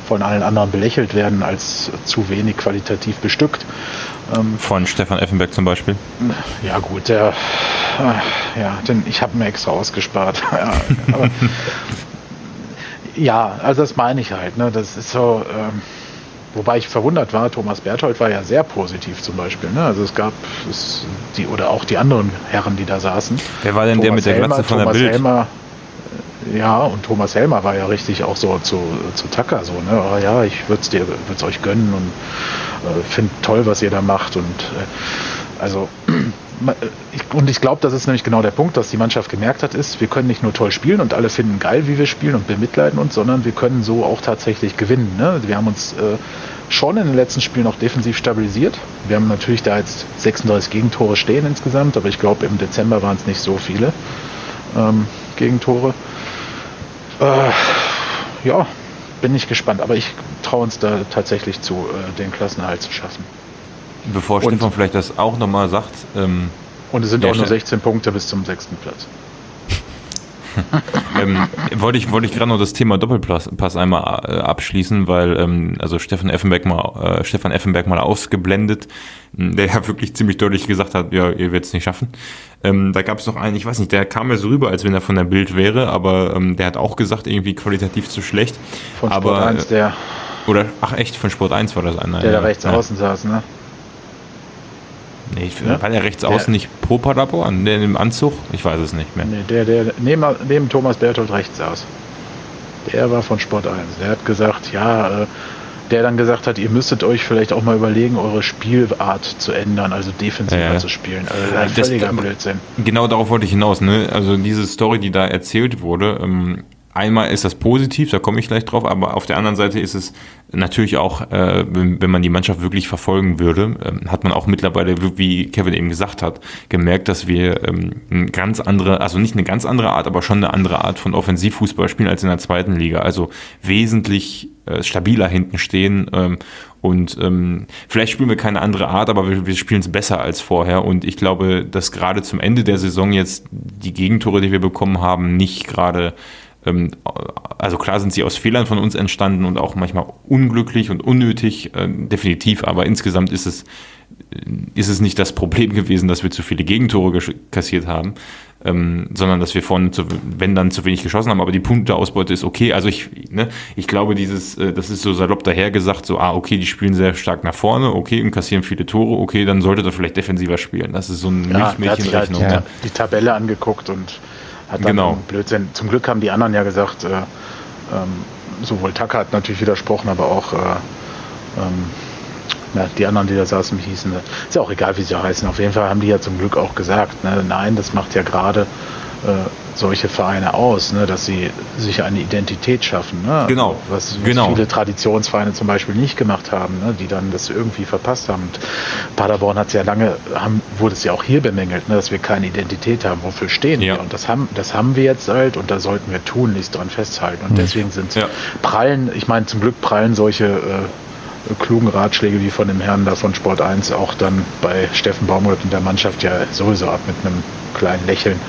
von allen anderen belächelt werden als zu wenig qualitativ bestückt. Ähm, von Stefan Effenberg zum Beispiel? Ja gut, der, äh, ja, denn ich habe mir extra ausgespart. (laughs) ja, aber, (laughs) ja, also das meine ich halt. Ne? Das ist so. Ähm, Wobei ich verwundert war, Thomas Berthold war ja sehr positiv zum Beispiel. Ne? Also es gab es, die oder auch die anderen Herren, die da saßen. Wer war denn Thomas der mit der Helmer, Glatze von Thomas der Bild? Helmer, ja, und Thomas Helmer war ja richtig auch so zu, zu Tacker so, ne? Oh, ja, ich würde es dir, würde euch gönnen und äh, finde toll, was ihr da macht. Und äh, also und ich glaube, das ist nämlich genau der Punkt, dass die Mannschaft gemerkt hat, ist, wir können nicht nur toll spielen und alle finden geil, wie wir spielen und bemitleiden uns, sondern wir können so auch tatsächlich gewinnen. Ne? Wir haben uns äh, schon in den letzten Spielen auch defensiv stabilisiert. Wir haben natürlich da jetzt 36 Gegentore stehen insgesamt, aber ich glaube, im Dezember waren es nicht so viele ähm, Gegentore. Äh, ja, bin ich gespannt, aber ich traue uns da tatsächlich zu, äh, den Klassenerhalt zu schaffen. Bevor und, Stefan vielleicht das auch nochmal sagt. Ähm, und es sind auch nur 16 Punkte bis zum sechsten Platz. (laughs) ähm, wollte ich, wollte ich gerade noch das Thema Doppelpass einmal äh, abschließen, weil ähm, also Stefan Effenberg mal äh, Stefan Effenberg mal ausgeblendet, der ja wirklich ziemlich deutlich gesagt hat, ja, ihr werdet es nicht schaffen. Ähm, da gab es noch einen, ich weiß nicht, der kam mir so rüber, als wenn er von der Bild wäre, aber ähm, der hat auch gesagt, irgendwie qualitativ zu schlecht. Von Sport aber, 1, der. Oder, ach echt, von Sport 1 war das einer. Der ja, da rechts ja. außen saß, ne? Nee, ich, ja? war der rechts außen nicht Popadapor an dem Anzug? Ich weiß es nicht mehr. Nee, der, der neben, neben Thomas Berthold rechts saß. Der war von Sport 1. Der hat gesagt, ja, äh, der dann gesagt hat, ihr müsstet euch vielleicht auch mal überlegen, eure Spielart zu ändern, also defensiver ja. zu spielen. Also ein völliger das, Blödsinn. Genau darauf wollte ich hinaus. Ne? Also diese Story, die da erzählt wurde, ähm, einmal ist das positiv, da komme ich gleich drauf, aber auf der anderen Seite ist es natürlich auch, äh, wenn, man die Mannschaft wirklich verfolgen würde, äh, hat man auch mittlerweile, wie Kevin eben gesagt hat, gemerkt, dass wir ähm, eine ganz andere, also nicht eine ganz andere Art, aber schon eine andere Art von Offensivfußball spielen als in der zweiten Liga. Also wesentlich äh, stabiler hinten stehen ähm, und ähm, vielleicht spielen wir keine andere Art, aber wir, wir spielen es besser als vorher. Und ich glaube, dass gerade zum Ende der Saison jetzt die Gegentore, die wir bekommen haben, nicht gerade ähm, also klar sind sie aus Fehlern von uns entstanden und auch manchmal unglücklich und unnötig, äh, definitiv, aber insgesamt ist es, ist es nicht das Problem gewesen, dass wir zu viele Gegentore kassiert haben. ähm, sondern dass wir vorne, zu, wenn dann zu wenig geschossen haben, aber die Punkteausbeute ist okay. Also ich, ne, ich glaube, dieses, äh, das ist so salopp daher gesagt, so, ah, okay, die spielen sehr stark nach vorne, okay, und kassieren viele Tore, okay, dann sollte er vielleicht defensiver spielen. Das ist so ein ja, Milchmädchenrechnung. Halt, ja. die Tabelle angeguckt und hat dann genau. Blödsinn. Zum Glück haben die anderen ja gesagt, äh, ähm, sowohl Tucker hat natürlich widersprochen, aber auch äh, ähm, na, die anderen, die da saßen, hießen, ist ja auch egal, wie sie heißen. Auf jeden Fall haben die ja zum Glück auch gesagt, ne, nein, das macht ja gerade solche Vereine aus, ne, dass sie sich eine Identität schaffen. Ne? Genau. Was, was genau. viele Traditionsvereine zum Beispiel nicht gemacht haben, ne, die dann das irgendwie verpasst haben. Und Paderborn hat es ja lange, haben, wurde es ja auch hier bemängelt, ne, dass wir keine Identität haben. Wofür stehen ja. wir? Und das haben, das haben wir jetzt halt und da sollten wir tunlichst dran festhalten. Und mhm. deswegen sind ja. prallen, ich meine, zum Glück prallen solche äh, klugen Ratschläge wie von dem Herrn da von Sport 1 auch dann bei Steffen Baumgart und der Mannschaft ja sowieso ab mit einem kleinen Lächeln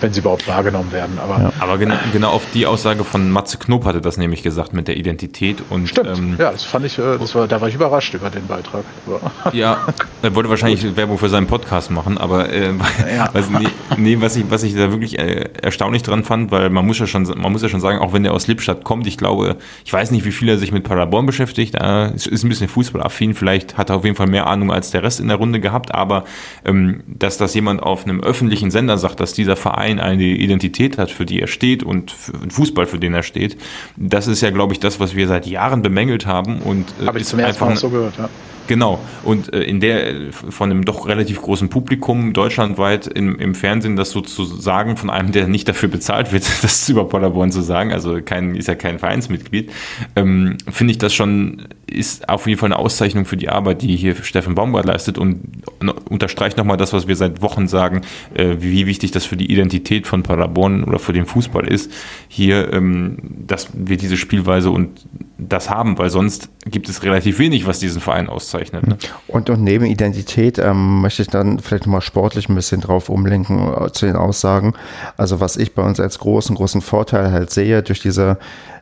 wenn sie überhaupt wahrgenommen werden. Aber, ja. aber genau, genau auf die Aussage von Matze Knob hatte das nämlich gesagt mit der Identität. Und, Stimmt, ähm, ja, das fand ich, äh, das war, da war ich überrascht über den Beitrag. (laughs) Ja, er wollte wahrscheinlich Gut. Werbung für seinen Podcast machen, aber äh, (laughs) ja. was, nee, nee, was, ich, was ich da wirklich äh, erstaunlich dran fand, weil man muss ja schon, man muss ja schon sagen, auch wenn der aus Lippstadt kommt, ich glaube, ich weiß nicht, wie viel er sich mit Paderborn beschäftigt, äh, ist, ist ein bisschen fußballaffin, vielleicht hat er auf jeden Fall mehr Ahnung als der Rest in der Runde gehabt, aber ähm, dass das jemand auf einem öffentlichen Sender sagt, dass dieser Verein Verein eine Identität hat, für die er steht und Fußball, für den er steht. Das ist ja, glaube ich, das, was wir seit Jahren bemängelt haben. Und äh, Habe ich zum ersten Mal so gehört, ja. Genau. Und äh, in der von einem doch relativ großen Publikum deutschlandweit im, im Fernsehen das sozusagen von einem, der nicht dafür bezahlt wird, (laughs) das über Paderborn zu sagen, also kein, ist ja kein Vereinsmitglied, ähm, finde ich das schon, ist auf jeden Fall eine Auszeichnung für die Arbeit, die hier Steffen Baumgart leistet und unterstreicht nochmal das, was wir seit Wochen sagen, äh, wie wichtig das für die Identität von Paderborn oder für den Fußball ist, hier, ähm, dass wir diese Spielweise und das haben, weil sonst gibt es relativ wenig, was diesen Verein auszeichnet. Ne? Und, und neben Identität ähm, möchte ich dann vielleicht mal sportlich ein bisschen drauf umlenken äh, zu den Aussagen. Also was ich bei uns als großen, großen Vorteil halt sehe durch diese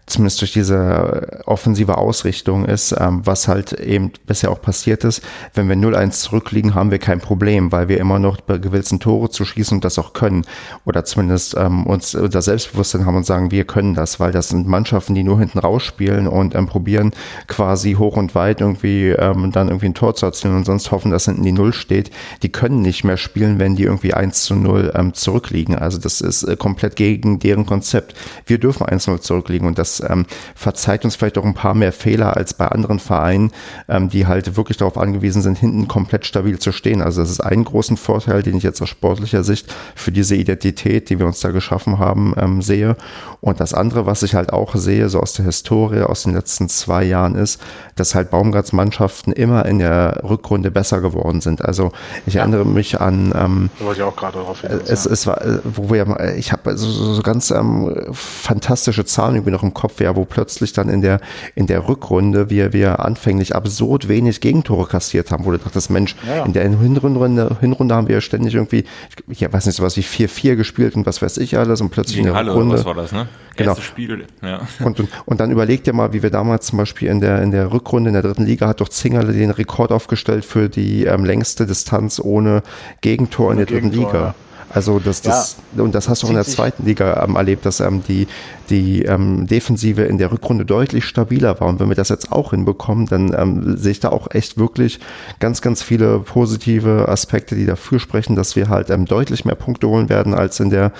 zumindest durch diese offensive Ausrichtung ist, ähm, was halt eben bisher auch passiert ist. Wenn wir 0-1 zurückliegen, haben wir kein Problem, weil wir immer noch gewillt sind, Tore zu schießen und das auch können. Oder zumindest ähm, uns unser Selbstbewusstsein haben und sagen, wir können das, weil das sind Mannschaften, die nur hinten rausspielen und ähm, probieren quasi hoch und weit irgendwie ähm, dann irgendwie ein Tor zu erzielen und sonst hoffen, dass hinten die Null steht. Die können nicht mehr spielen, wenn die irgendwie 1 zu 0 ähm, zurückliegen. Also das ist äh, komplett gegen deren Konzept. Wir dürfen 1 zu 0 zurückliegen und das ähm, verzeiht uns vielleicht auch ein paar mehr Fehler als bei anderen Vereinen, ähm, die halt wirklich darauf angewiesen sind, hinten komplett stabil zu stehen. Also das ist ein großen Vorteil, den ich jetzt aus sportlicher Sicht für diese Identität, die wir uns da geschaffen haben, ähm, sehe. Und das andere, was ich halt auch sehe, so aus der Historie aus den letzten zwei Jahren, ist, dass halt Baumgarts Mannschaften immer in der Rückrunde besser geworden sind. Also ich ja. erinnere mich an ähm, da wollte ich auch gerade darauf hin, es, ja. es war, äh, wo wir, ich habe so, so ganz ähm, fantastische Zahlen irgendwie noch im Kopf Kopf ja, wo plötzlich dann in der, in der Rückrunde wir, wir anfänglich absurd wenig Gegentore kassiert haben, wo du dachtest, Mensch, ja, ja. in der Hinrunde, Hinrunde haben wir ja ständig irgendwie, ich weiß nicht, sowas wie 4-4 gespielt und was weiß ich alles und plötzlich Gegen in der Halle Rückrunde. was war das, ne? Genau. Spiel, ja. Und, (laughs) und, und dann überleg dir mal, wie wir damals zum Beispiel in der, in der Rückrunde in der dritten Liga hat doch Zingerle den Rekord aufgestellt für die ähm, längste Distanz ohne Gegentor ohne in der dritten Gegentor, Liga. Ja. Also das, das ja, und das hast du auch in der zweiten Liga ähm, erlebt, dass ähm, die, die ähm, Defensive in der Rückrunde deutlich stabiler war. Und wenn wir das jetzt auch hinbekommen, dann ähm, sehe ich da auch echt wirklich ganz, ganz viele positive Aspekte, die dafür sprechen, dass wir halt ähm, deutlich mehr Punkte holen werden als in der,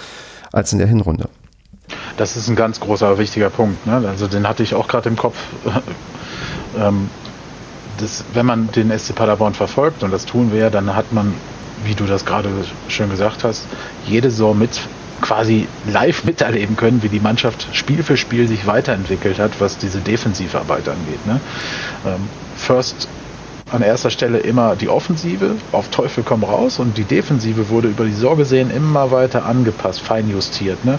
als in der Hinrunde. Das ist ein ganz großer, wichtiger Punkt. Ne? Also den hatte ich auch gerade im Kopf. (laughs) ähm, das, wenn man den SC Paderborn verfolgt, und das tun wir ja, dann hat man wie du das gerade schön gesagt hast, jede Saison mit quasi live miterleben können, wie die Mannschaft Spiel für Spiel sich weiterentwickelt hat, was diese Defensivarbeit angeht. Ne? Ähm, First an erster Stelle immer die Offensive, auf Teufel komm raus und die Defensive wurde über die Saison gesehen immer weiter angepasst, feinjustiert. Ne?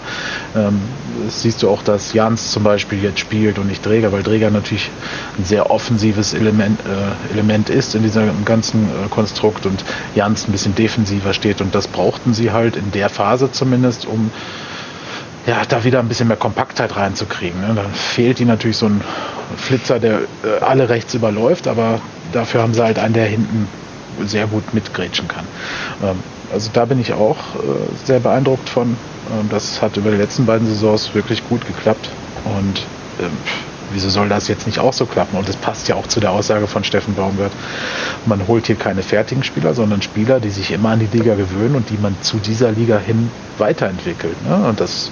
Ähm, das siehst du auch, dass Jans zum Beispiel jetzt spielt und nicht Träger, weil Träger natürlich ein sehr offensives Element, äh, Element ist in diesem ganzen äh, Konstrukt und Jans ein bisschen defensiver steht und das brauchten sie halt in der Phase zumindest, um ja, da wieder ein bisschen mehr Kompaktheit reinzukriegen. Ne? Dann fehlt ihnen natürlich so ein Flitzer, der äh, alle rechts überläuft, aber dafür haben sie halt einen, der hinten sehr gut mitgrätschen kann. Ähm, also da bin ich auch äh, sehr beeindruckt von. Ähm, das hat über die letzten beiden Saisons wirklich gut geklappt. Und ähm, wieso soll das jetzt nicht auch so klappen? Und das passt ja auch zu der Aussage von Steffen Baumgart. Man holt hier keine fertigen Spieler, sondern Spieler, die sich immer an die Liga gewöhnen und die man zu dieser Liga hin weiterentwickelt. Ne? Und das,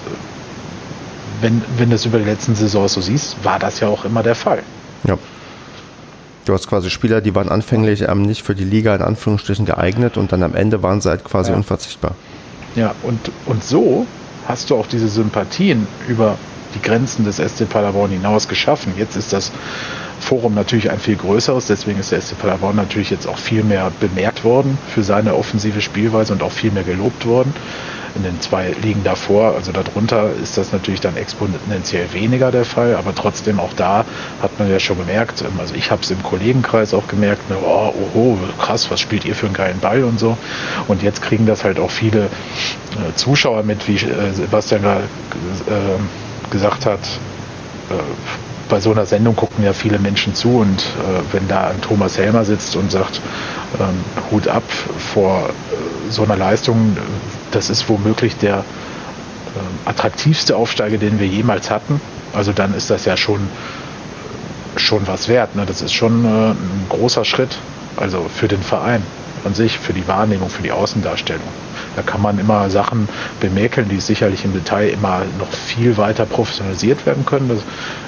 wenn, wenn du es über die letzten Saisons so siehst, war das ja auch immer der Fall. Ja. Du hast quasi Spieler, die waren anfänglich ähm, nicht für die Liga in Anführungsstrichen geeignet und dann am Ende waren sie halt quasi ja. unverzichtbar. Ja, und, und so hast du auch diese Sympathien über die Grenzen des SC Paderborn hinaus geschaffen. Jetzt ist das Forum natürlich ein viel größeres, deswegen ist der SC Paderborn natürlich jetzt auch viel mehr bemerkt worden für seine offensive Spielweise und auch viel mehr gelobt worden in den zwei Ligen davor, also darunter ist das natürlich dann exponentiell weniger der Fall, aber trotzdem auch da hat man ja schon gemerkt, ähm, also ich habe es im Kollegenkreis auch gemerkt, ne, oh, oh, krass, was spielt ihr für einen geilen Ball und so. Und jetzt kriegen das halt auch viele äh, Zuschauer mit, wie äh, Sebastian gerade äh, gesagt hat, äh, bei so einer Sendung gucken ja viele Menschen zu und äh, wenn da ein Thomas Helmer sitzt und sagt, ähm, Hut ab vor äh, so einer Leistung, das ist womöglich der äh, attraktivste Aufsteiger, den wir jemals hatten. Also dann ist das ja schon, schon was wert. Ne? Das ist schon äh, ein großer Schritt, also für den Verein an sich, für die Wahrnehmung, für die Außendarstellung. Da kann man immer Sachen bemäkeln, die sicherlich im Detail immer noch viel weiter professionalisiert werden können. Das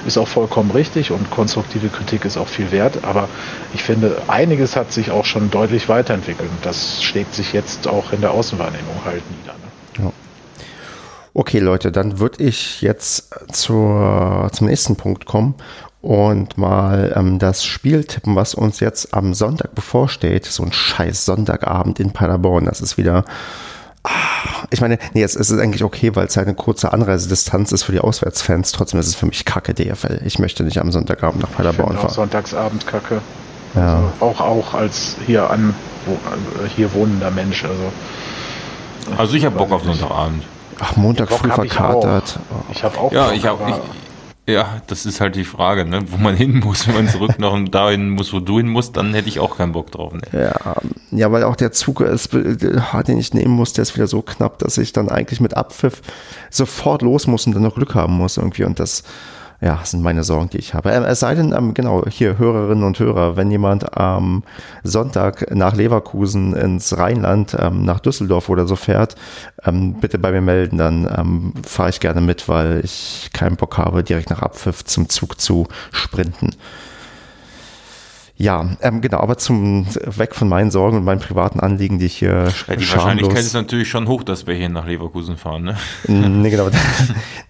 ist auch vollkommen richtig und konstruktive Kritik ist auch viel wert. Aber ich finde, einiges hat sich auch schon deutlich weiterentwickelt und das schlägt sich jetzt auch in der Außenwahrnehmung halt nieder. Ne? Ja. Okay, Leute, dann würde ich jetzt zur, zum nächsten Punkt kommen und mal ähm, das Spiel tippen, was uns jetzt am Sonntag bevorsteht. So ein scheiß Sonntagabend in Paderborn. Das ist wieder ich meine, nee, es, ist eigentlich okay, weil es halt eine kurze Anreisedistanz ist für die Auswärtsfans. Trotzdem ist es für mich kacke DFL. Ich möchte nicht am Sonntagabend nach Paderborn fahren. Auch Sonntagsabend kacke. Ja. Also auch, auch als hier an wo, hier wohnender Mensch. Also, also ich habe Bock auf Sonntagabend. Ach, Montag früh verkatert. Ich habe auch. Ja, Bock, ich habe. Ja, das ist halt die Frage, ne? wo man hin muss. Wenn man zurück noch dahin muss, wo du hin musst, dann hätte ich auch keinen Bock drauf. Ne? Ja, ja, weil auch der Zug, ist, den ich nehmen muss, der ist wieder so knapp, dass ich dann eigentlich mit Abpfiff sofort los muss und dann noch Glück haben muss irgendwie. Und das, ja, sind meine Sorgen, die ich habe. Ähm, es sei denn, ähm, genau, hier Hörerinnen und Hörer, wenn jemand am Sonntag nach Leverkusen ins Rheinland, ähm, nach Düsseldorf oder so fährt, ähm, bitte bei mir melden, dann ähm, fahre ich gerne mit, weil ich keinen Bock habe, direkt nach Abpfiff zum Zug zu sprinten. Ja, ähm, genau, aber zum weg von meinen Sorgen und meinen privaten Anliegen, die ich hier ja, Die Wahrscheinlichkeit ist natürlich schon hoch, dass wir hier nach Leverkusen fahren, ne? Nee, genau. (laughs)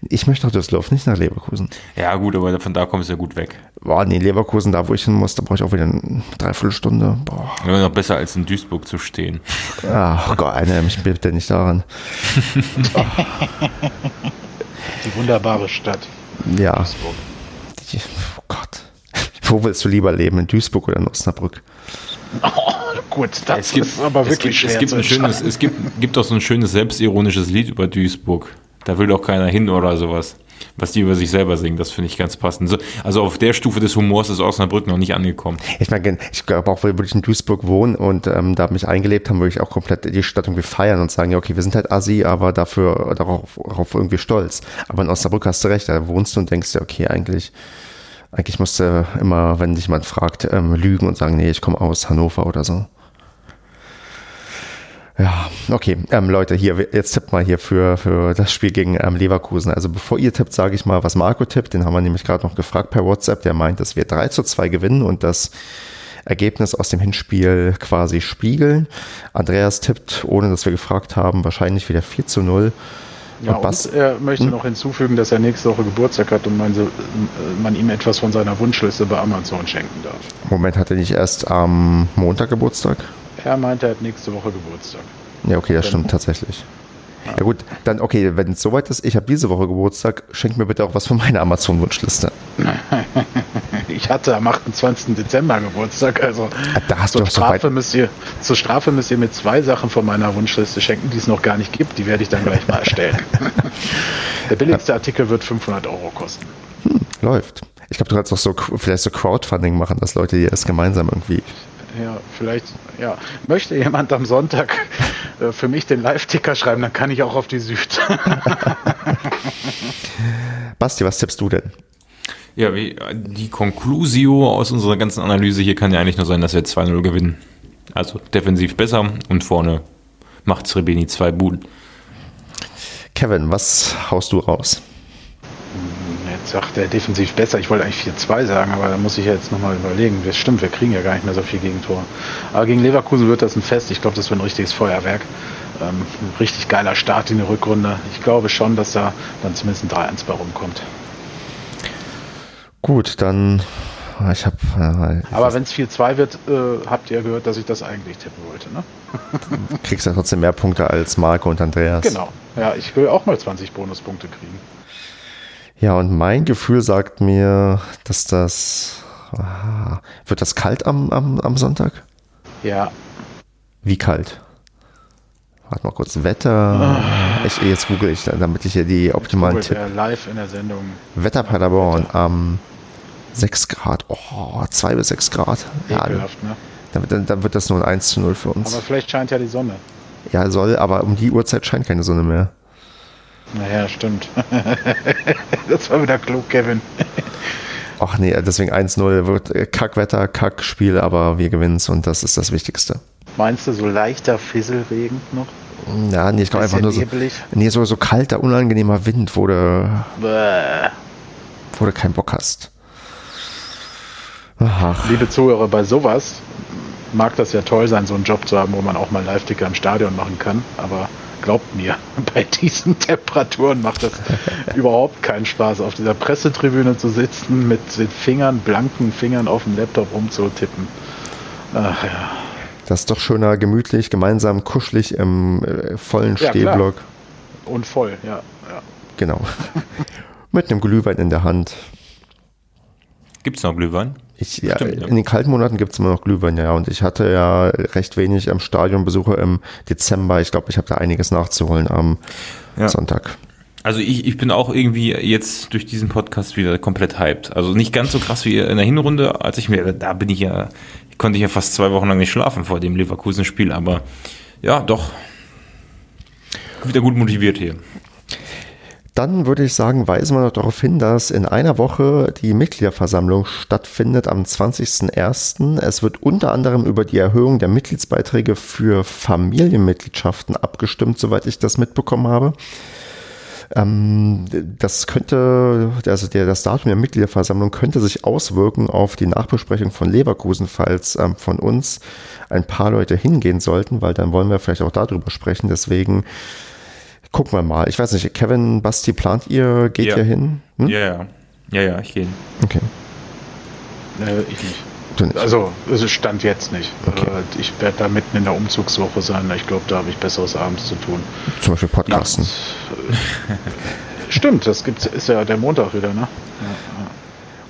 Ich möchte nach Düsseldorf, nicht nach Leverkusen. Ja, gut, aber von da kommst du ja gut weg. Boah, nee, Leverkusen, da wo ich hin muss, da brauche ich auch wieder eine Dreiviertelstunde. Boah. Ja, noch besser als in Duisburg zu stehen. Ach Gott, erinnere mich bitte nicht daran. (laughs) Die wunderbare Stadt. Ja. Duisburg. Oh Gott. Wo willst du lieber leben, in Duisburg oder in Osnabrück? Oh, gut, das es gibt, ist aber wirklich es gibt, schwer. Es gibt, ein schönes, es gibt, gibt auch so ein schönes selbstironisches Lied über Duisburg. Da will doch keiner hin oder sowas. Was die über sich selber singen, das finde ich ganz passend. Also auf der Stufe des Humors ist Osnabrück noch nicht angekommen. Ich meine, ich glaube auch, weil ich in Duisburg wohne und ähm, da mich eingelebt haben, würde ich auch komplett die Stadt irgendwie feiern und sagen, ja, okay, wir sind halt Assi, aber dafür darauf, darauf irgendwie stolz. Aber in Osnabrück hast du recht, da wohnst du und denkst ja, okay, eigentlich eigentlich musste immer, wenn dich jemand fragt, ähm, lügen und sagen, nee, ich komme aus Hannover oder so. Ja, okay, ähm, Leute, hier, jetzt tippt mal hier für, für das Spiel gegen ähm, Leverkusen. Also bevor ihr tippt, sage ich mal, was Marco tippt. Den haben wir nämlich gerade noch gefragt per WhatsApp. Der meint, dass wir 3 zu 2 gewinnen und das Ergebnis aus dem Hinspiel quasi spiegeln. Andreas tippt, ohne dass wir gefragt haben, wahrscheinlich wieder 4 zu 0. Ja, und, er möchte hm? noch hinzufügen, dass er nächste Woche Geburtstag hat und man, man, ihm etwas von seiner Wunschliste bei Amazon schenken darf. Moment, hat er nicht erst am Montag Geburtstag? Er meinte, er hat nächste Woche Geburtstag. Ja, okay, das stimmt tatsächlich. Ja gut, dann okay, wenn es soweit ist, ich habe diese Woche Geburtstag, schenk mir bitte auch was von meiner Amazon-Wunschliste. (laughs) ich hatte am 28. Dezember Geburtstag, also ah, da hast zur, du Strafe müsst ihr, zur Strafe müsst ihr mir zwei Sachen von meiner Wunschliste schenken, die es noch gar nicht gibt. Die werde ich dann gleich mal erstellen. (laughs) Der billigste Artikel wird 500 Euro kosten. Hm, läuft. Ich glaube, du kannst auch so vielleicht so Crowdfunding machen, dass Leute dir das gemeinsam irgendwie ja, vielleicht, ja. Möchte jemand am Sonntag äh, für mich den Live-Ticker schreiben, dann kann ich auch auf die Süd. (laughs) Basti, was tippst du denn? Ja, wie, die Conclusio aus unserer ganzen Analyse hier kann ja eigentlich nur sein, dass wir 2-0 gewinnen. Also defensiv besser und vorne macht Srebeni zwei Buden. Kevin, was haust du raus? Sagt er defensiv besser. Ich wollte eigentlich 4-2 sagen, aber da muss ich ja jetzt nochmal überlegen. Das stimmt, wir kriegen ja gar nicht mehr so viel Gegentor. Aber gegen Leverkusen wird das ein Fest. Ich glaube, das wird ein richtiges Feuerwerk. Ähm, ein richtig geiler Start in die Rückrunde. Ich glaube schon, dass da dann zumindest ein 3-1 bei rumkommt. Gut, dann ich habe. Äh, Aber wenn es 4-2 wird, äh, habt ihr gehört, dass ich das eigentlich tippen wollte, ne? (laughs) Kriegst ja trotzdem mehr Punkte als Marco und Andreas. Genau. Ja, ich will auch mal 20 Bonuspunkte kriegen. Ja, und mein Gefühl sagt mir, dass das. Ah, wird das kalt am, am, am Sonntag? Ja. Wie kalt? Warte mal kurz, Wetter. Ah. Ich, jetzt google ich, damit ich hier die optimalen Tipps. live in der Sendung. Wetter Paderborn am 6 Grad. Oh, 2 bis 6 Grad. Ekelhaft, ja, ne? Dann, dann, wird das nur ein 1 zu 0 für uns. Aber vielleicht scheint ja die Sonne. Ja, soll, aber um die Uhrzeit scheint keine Sonne mehr. Naja, stimmt. (laughs) das war wieder klug, Kevin. Ach nee, deswegen 1-0 wird äh, Kackwetter, Kackspiel, aber wir gewinnen es und das ist das Wichtigste. Meinst du so leichter Fisselregen noch? Ja, nee, ich glaube einfach nur so, nee, so, so kalter, unangenehmer Wind, wo du, wo du keinen Bock hast. Ach. Liebe Zuhörer, bei sowas mag das ja toll sein, so einen Job zu haben, wo man auch mal Live-Ticker im Stadion machen kann. Aber glaubt mir, (laughs) bei diesen Temperaturen macht das (laughs) überhaupt keinen Spaß, auf dieser Pressetribüne zu sitzen, mit den Fingern, blanken Fingern auf dem Laptop rumzutippen. Ach ja. Das ist doch schöner, gemütlich, gemeinsam, kuschelig im äh, vollen ja, Stehblock. Klar. Und voll, ja. ja. Genau. (laughs) mit einem Glühwein in der Hand. Gibt es noch Glühwein? Ich, ja, Stimmt, ja. In den kalten Monaten gibt es immer noch Glühwein, ja. Und ich hatte ja recht wenig am Stadionbesuche im Dezember. Ich glaube, ich habe da einiges nachzuholen am ja. Sonntag. Also ich, ich bin auch irgendwie jetzt durch diesen Podcast wieder komplett hyped. Also nicht ganz so krass wie in der Hinrunde, als ich mir, da bin ich ja, konnte ich ja fast zwei Wochen lang nicht schlafen vor dem Leverkusen-Spiel, aber ja, doch. Wieder gut motiviert hier. Dann würde ich sagen, weisen wir noch darauf hin, dass in einer Woche die Mitgliederversammlung stattfindet am 20.01. Es wird unter anderem über die Erhöhung der Mitgliedsbeiträge für Familienmitgliedschaften abgestimmt, soweit ich das mitbekommen habe. Ähm, das könnte, also der, das Datum der Mitgliederversammlung könnte sich auswirken auf die Nachbesprechung von Leverkusen, falls ähm, von uns ein paar Leute hingehen sollten, weil dann wollen wir vielleicht auch darüber sprechen. Deswegen Gucken wir mal. Ich weiß nicht, Kevin, Basti, plant ihr, geht ja. ihr hin? Hm? Ja, ja. Ja, ja, ich gehe hin. Okay. Äh, ich nicht. nicht. Also, es stand jetzt nicht. Okay. Äh, ich werde da mitten in der Umzugswoche sein. Ich glaube, da habe ich Besseres abends zu tun. Zum Beispiel Podcasten. Ja, (laughs) stimmt, das gibt's, ist ja der Montag wieder, ne? Ja, ja.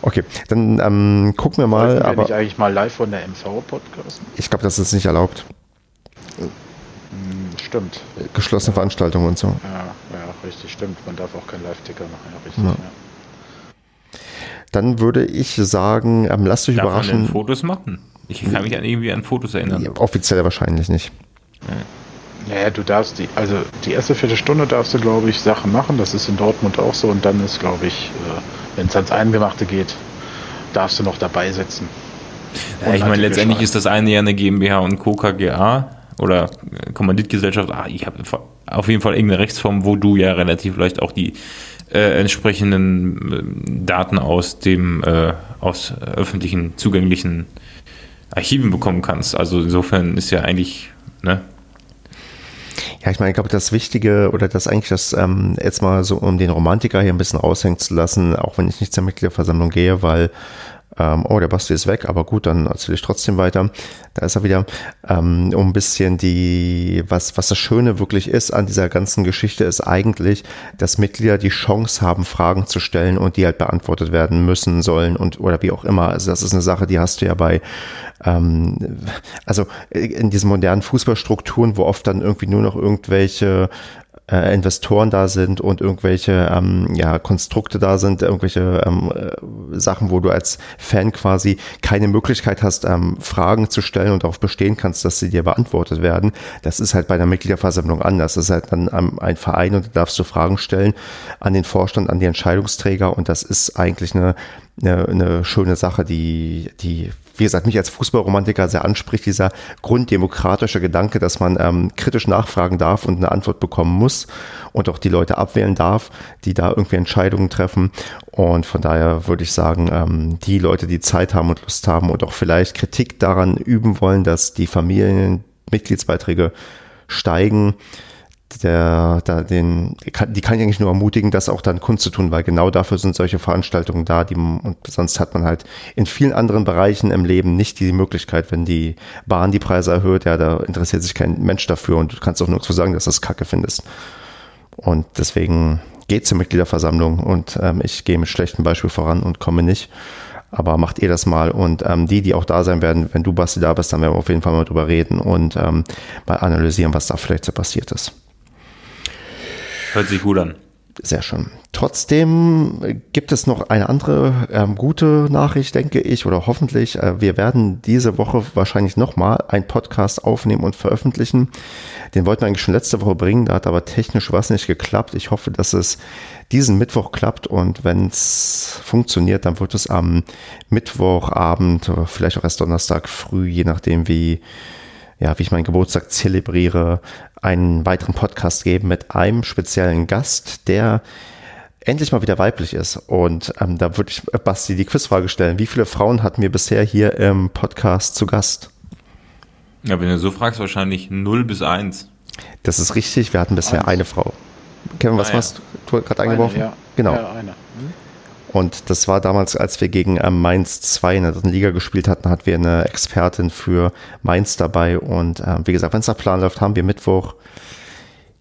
Okay, dann ähm, gucken wir mal. Wollten wir aber nicht eigentlich mal live von der MV podcasten? Ich glaube, das ist nicht erlaubt. Stimmt. Geschlossene Veranstaltungen und so. Ja, ja, richtig, stimmt. Man darf auch keinen Live-Ticker machen. Ja, richtig, ja. Ja. Dann würde ich sagen, ähm, lasst euch darf überraschen. Man Fotos machen? Ich kann mich an irgendwie an Fotos erinnern. Ja, offiziell wahrscheinlich nicht. Naja, du darfst die, also die erste Viertelstunde darfst du, glaube ich, Sachen machen. Das ist in Dortmund auch so. Und dann ist, glaube ich, äh, wenn es ans Eingemachte geht, darfst du noch dabei sitzen. Ja, ich meine, letztendlich ist das eine ja eine GmbH und Co. KGA oder Kommanditgesellschaft, ah, ich habe auf jeden Fall irgendeine Rechtsform, wo du ja relativ leicht auch die äh, entsprechenden äh, Daten aus dem äh, aus öffentlichen zugänglichen Archiven bekommen kannst. Also insofern ist ja eigentlich, ne? Ja, ich meine, ich glaube, das Wichtige oder das eigentlich das ähm, jetzt mal so, um den Romantiker hier ein bisschen raushängen zu lassen, auch wenn ich nicht zur Mitgliederversammlung gehe, weil ähm, oh, der Basti ist weg, aber gut, dann erzähle ich trotzdem weiter. Da ist er wieder, ähm, um ein bisschen die, was, was das Schöne wirklich ist an dieser ganzen Geschichte, ist eigentlich, dass Mitglieder die Chance haben, Fragen zu stellen und die halt beantwortet werden müssen sollen und oder wie auch immer. Also das ist eine Sache, die hast du ja bei ähm, also in diesen modernen Fußballstrukturen, wo oft dann irgendwie nur noch irgendwelche äh, Investoren da sind und irgendwelche ähm, ja, Konstrukte da sind, irgendwelche ähm, äh, Sachen, wo du als Fan quasi keine Möglichkeit hast, ähm, Fragen zu stellen und darauf bestehen kannst, dass sie dir beantwortet werden. Das ist halt bei einer Mitgliederversammlung anders. Das ist halt dann ähm, ein Verein und da darfst du Fragen stellen an den Vorstand, an die Entscheidungsträger und das ist eigentlich eine, eine, eine schöne Sache, die, die wie gesagt, mich als Fußballromantiker sehr anspricht, dieser grunddemokratische Gedanke, dass man ähm, kritisch nachfragen darf und eine Antwort bekommen muss und auch die Leute abwählen darf, die da irgendwie Entscheidungen treffen. Und von daher würde ich sagen, ähm, die Leute, die Zeit haben und Lust haben und auch vielleicht Kritik daran üben wollen, dass die Familienmitgliedsbeiträge steigen, der, da den, die kann ich eigentlich nur ermutigen, das auch dann kundzutun, weil genau dafür sind solche Veranstaltungen da, die, und sonst hat man halt in vielen anderen Bereichen im Leben nicht die Möglichkeit, wenn die Bahn die Preise erhöht, ja, da interessiert sich kein Mensch dafür und du kannst auch so sagen, dass du das Kacke findest. Und deswegen geht zur Mitgliederversammlung und ähm, ich gehe mit schlechtem Beispiel voran und komme nicht. Aber macht ihr das mal und ähm, die, die auch da sein werden, wenn du Basti da bist, dann werden wir auf jeden Fall mal drüber reden und ähm, mal analysieren, was da vielleicht so passiert ist. Hört sich gut an. Sehr schön. Trotzdem gibt es noch eine andere ähm, gute Nachricht, denke ich, oder hoffentlich. Äh, wir werden diese Woche wahrscheinlich nochmal einen Podcast aufnehmen und veröffentlichen. Den wollten wir eigentlich schon letzte Woche bringen, da hat aber technisch was nicht geklappt. Ich hoffe, dass es diesen Mittwoch klappt und wenn es funktioniert, dann wird es am Mittwochabend vielleicht auch erst Donnerstag früh, je nachdem wie ja, wie ich meinen Geburtstag zelebriere, einen weiteren Podcast geben mit einem speziellen Gast, der endlich mal wieder weiblich ist. Und ähm, da würde ich Basti die Quizfrage stellen. Wie viele Frauen hatten wir bisher hier im Podcast zu Gast? Ja, wenn du so fragst, wahrscheinlich 0 bis 1. Das ist richtig. Wir hatten bisher eine Frau. Kevin, was ah, ja. hast du gerade eingeworfen? Ja. Genau. Ja, eine. Hm? Und das war damals, als wir gegen ähm, Mainz 2 in der dritten Liga gespielt hatten, hatten wir eine Expertin für Mainz dabei. Und äh, wie gesagt, wenn es nach Plan läuft, haben wir Mittwoch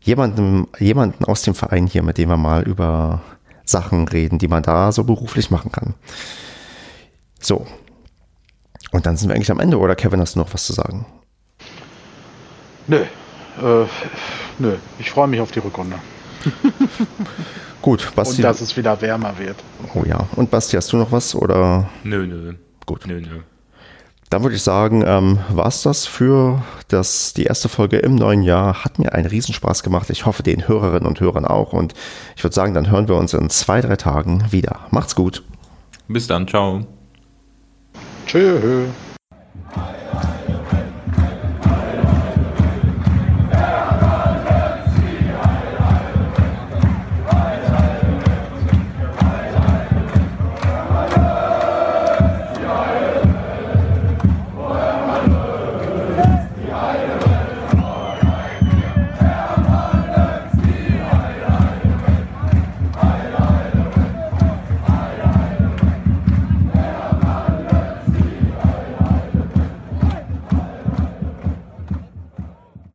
jemanden, jemanden aus dem Verein hier, mit dem wir mal über Sachen reden, die man da so beruflich machen kann. So. Und dann sind wir eigentlich am Ende, oder Kevin, hast du noch was zu sagen? Nö. Äh, nö. Ich freue mich auf die Rückrunde. (laughs) Gut, Basti. Und dass es wieder wärmer wird. Oh ja. Und Basti, hast du noch was? Oder? Nö, nö. Gut. Nö, nö. Dann würde ich sagen, ähm, war es das für das, die erste Folge im neuen Jahr. Hat mir einen Riesenspaß gemacht. Ich hoffe, den Hörerinnen und Hörern auch. Und ich würde sagen, dann hören wir uns in zwei, drei Tagen wieder. Macht's gut. Bis dann. Ciao. Tschö.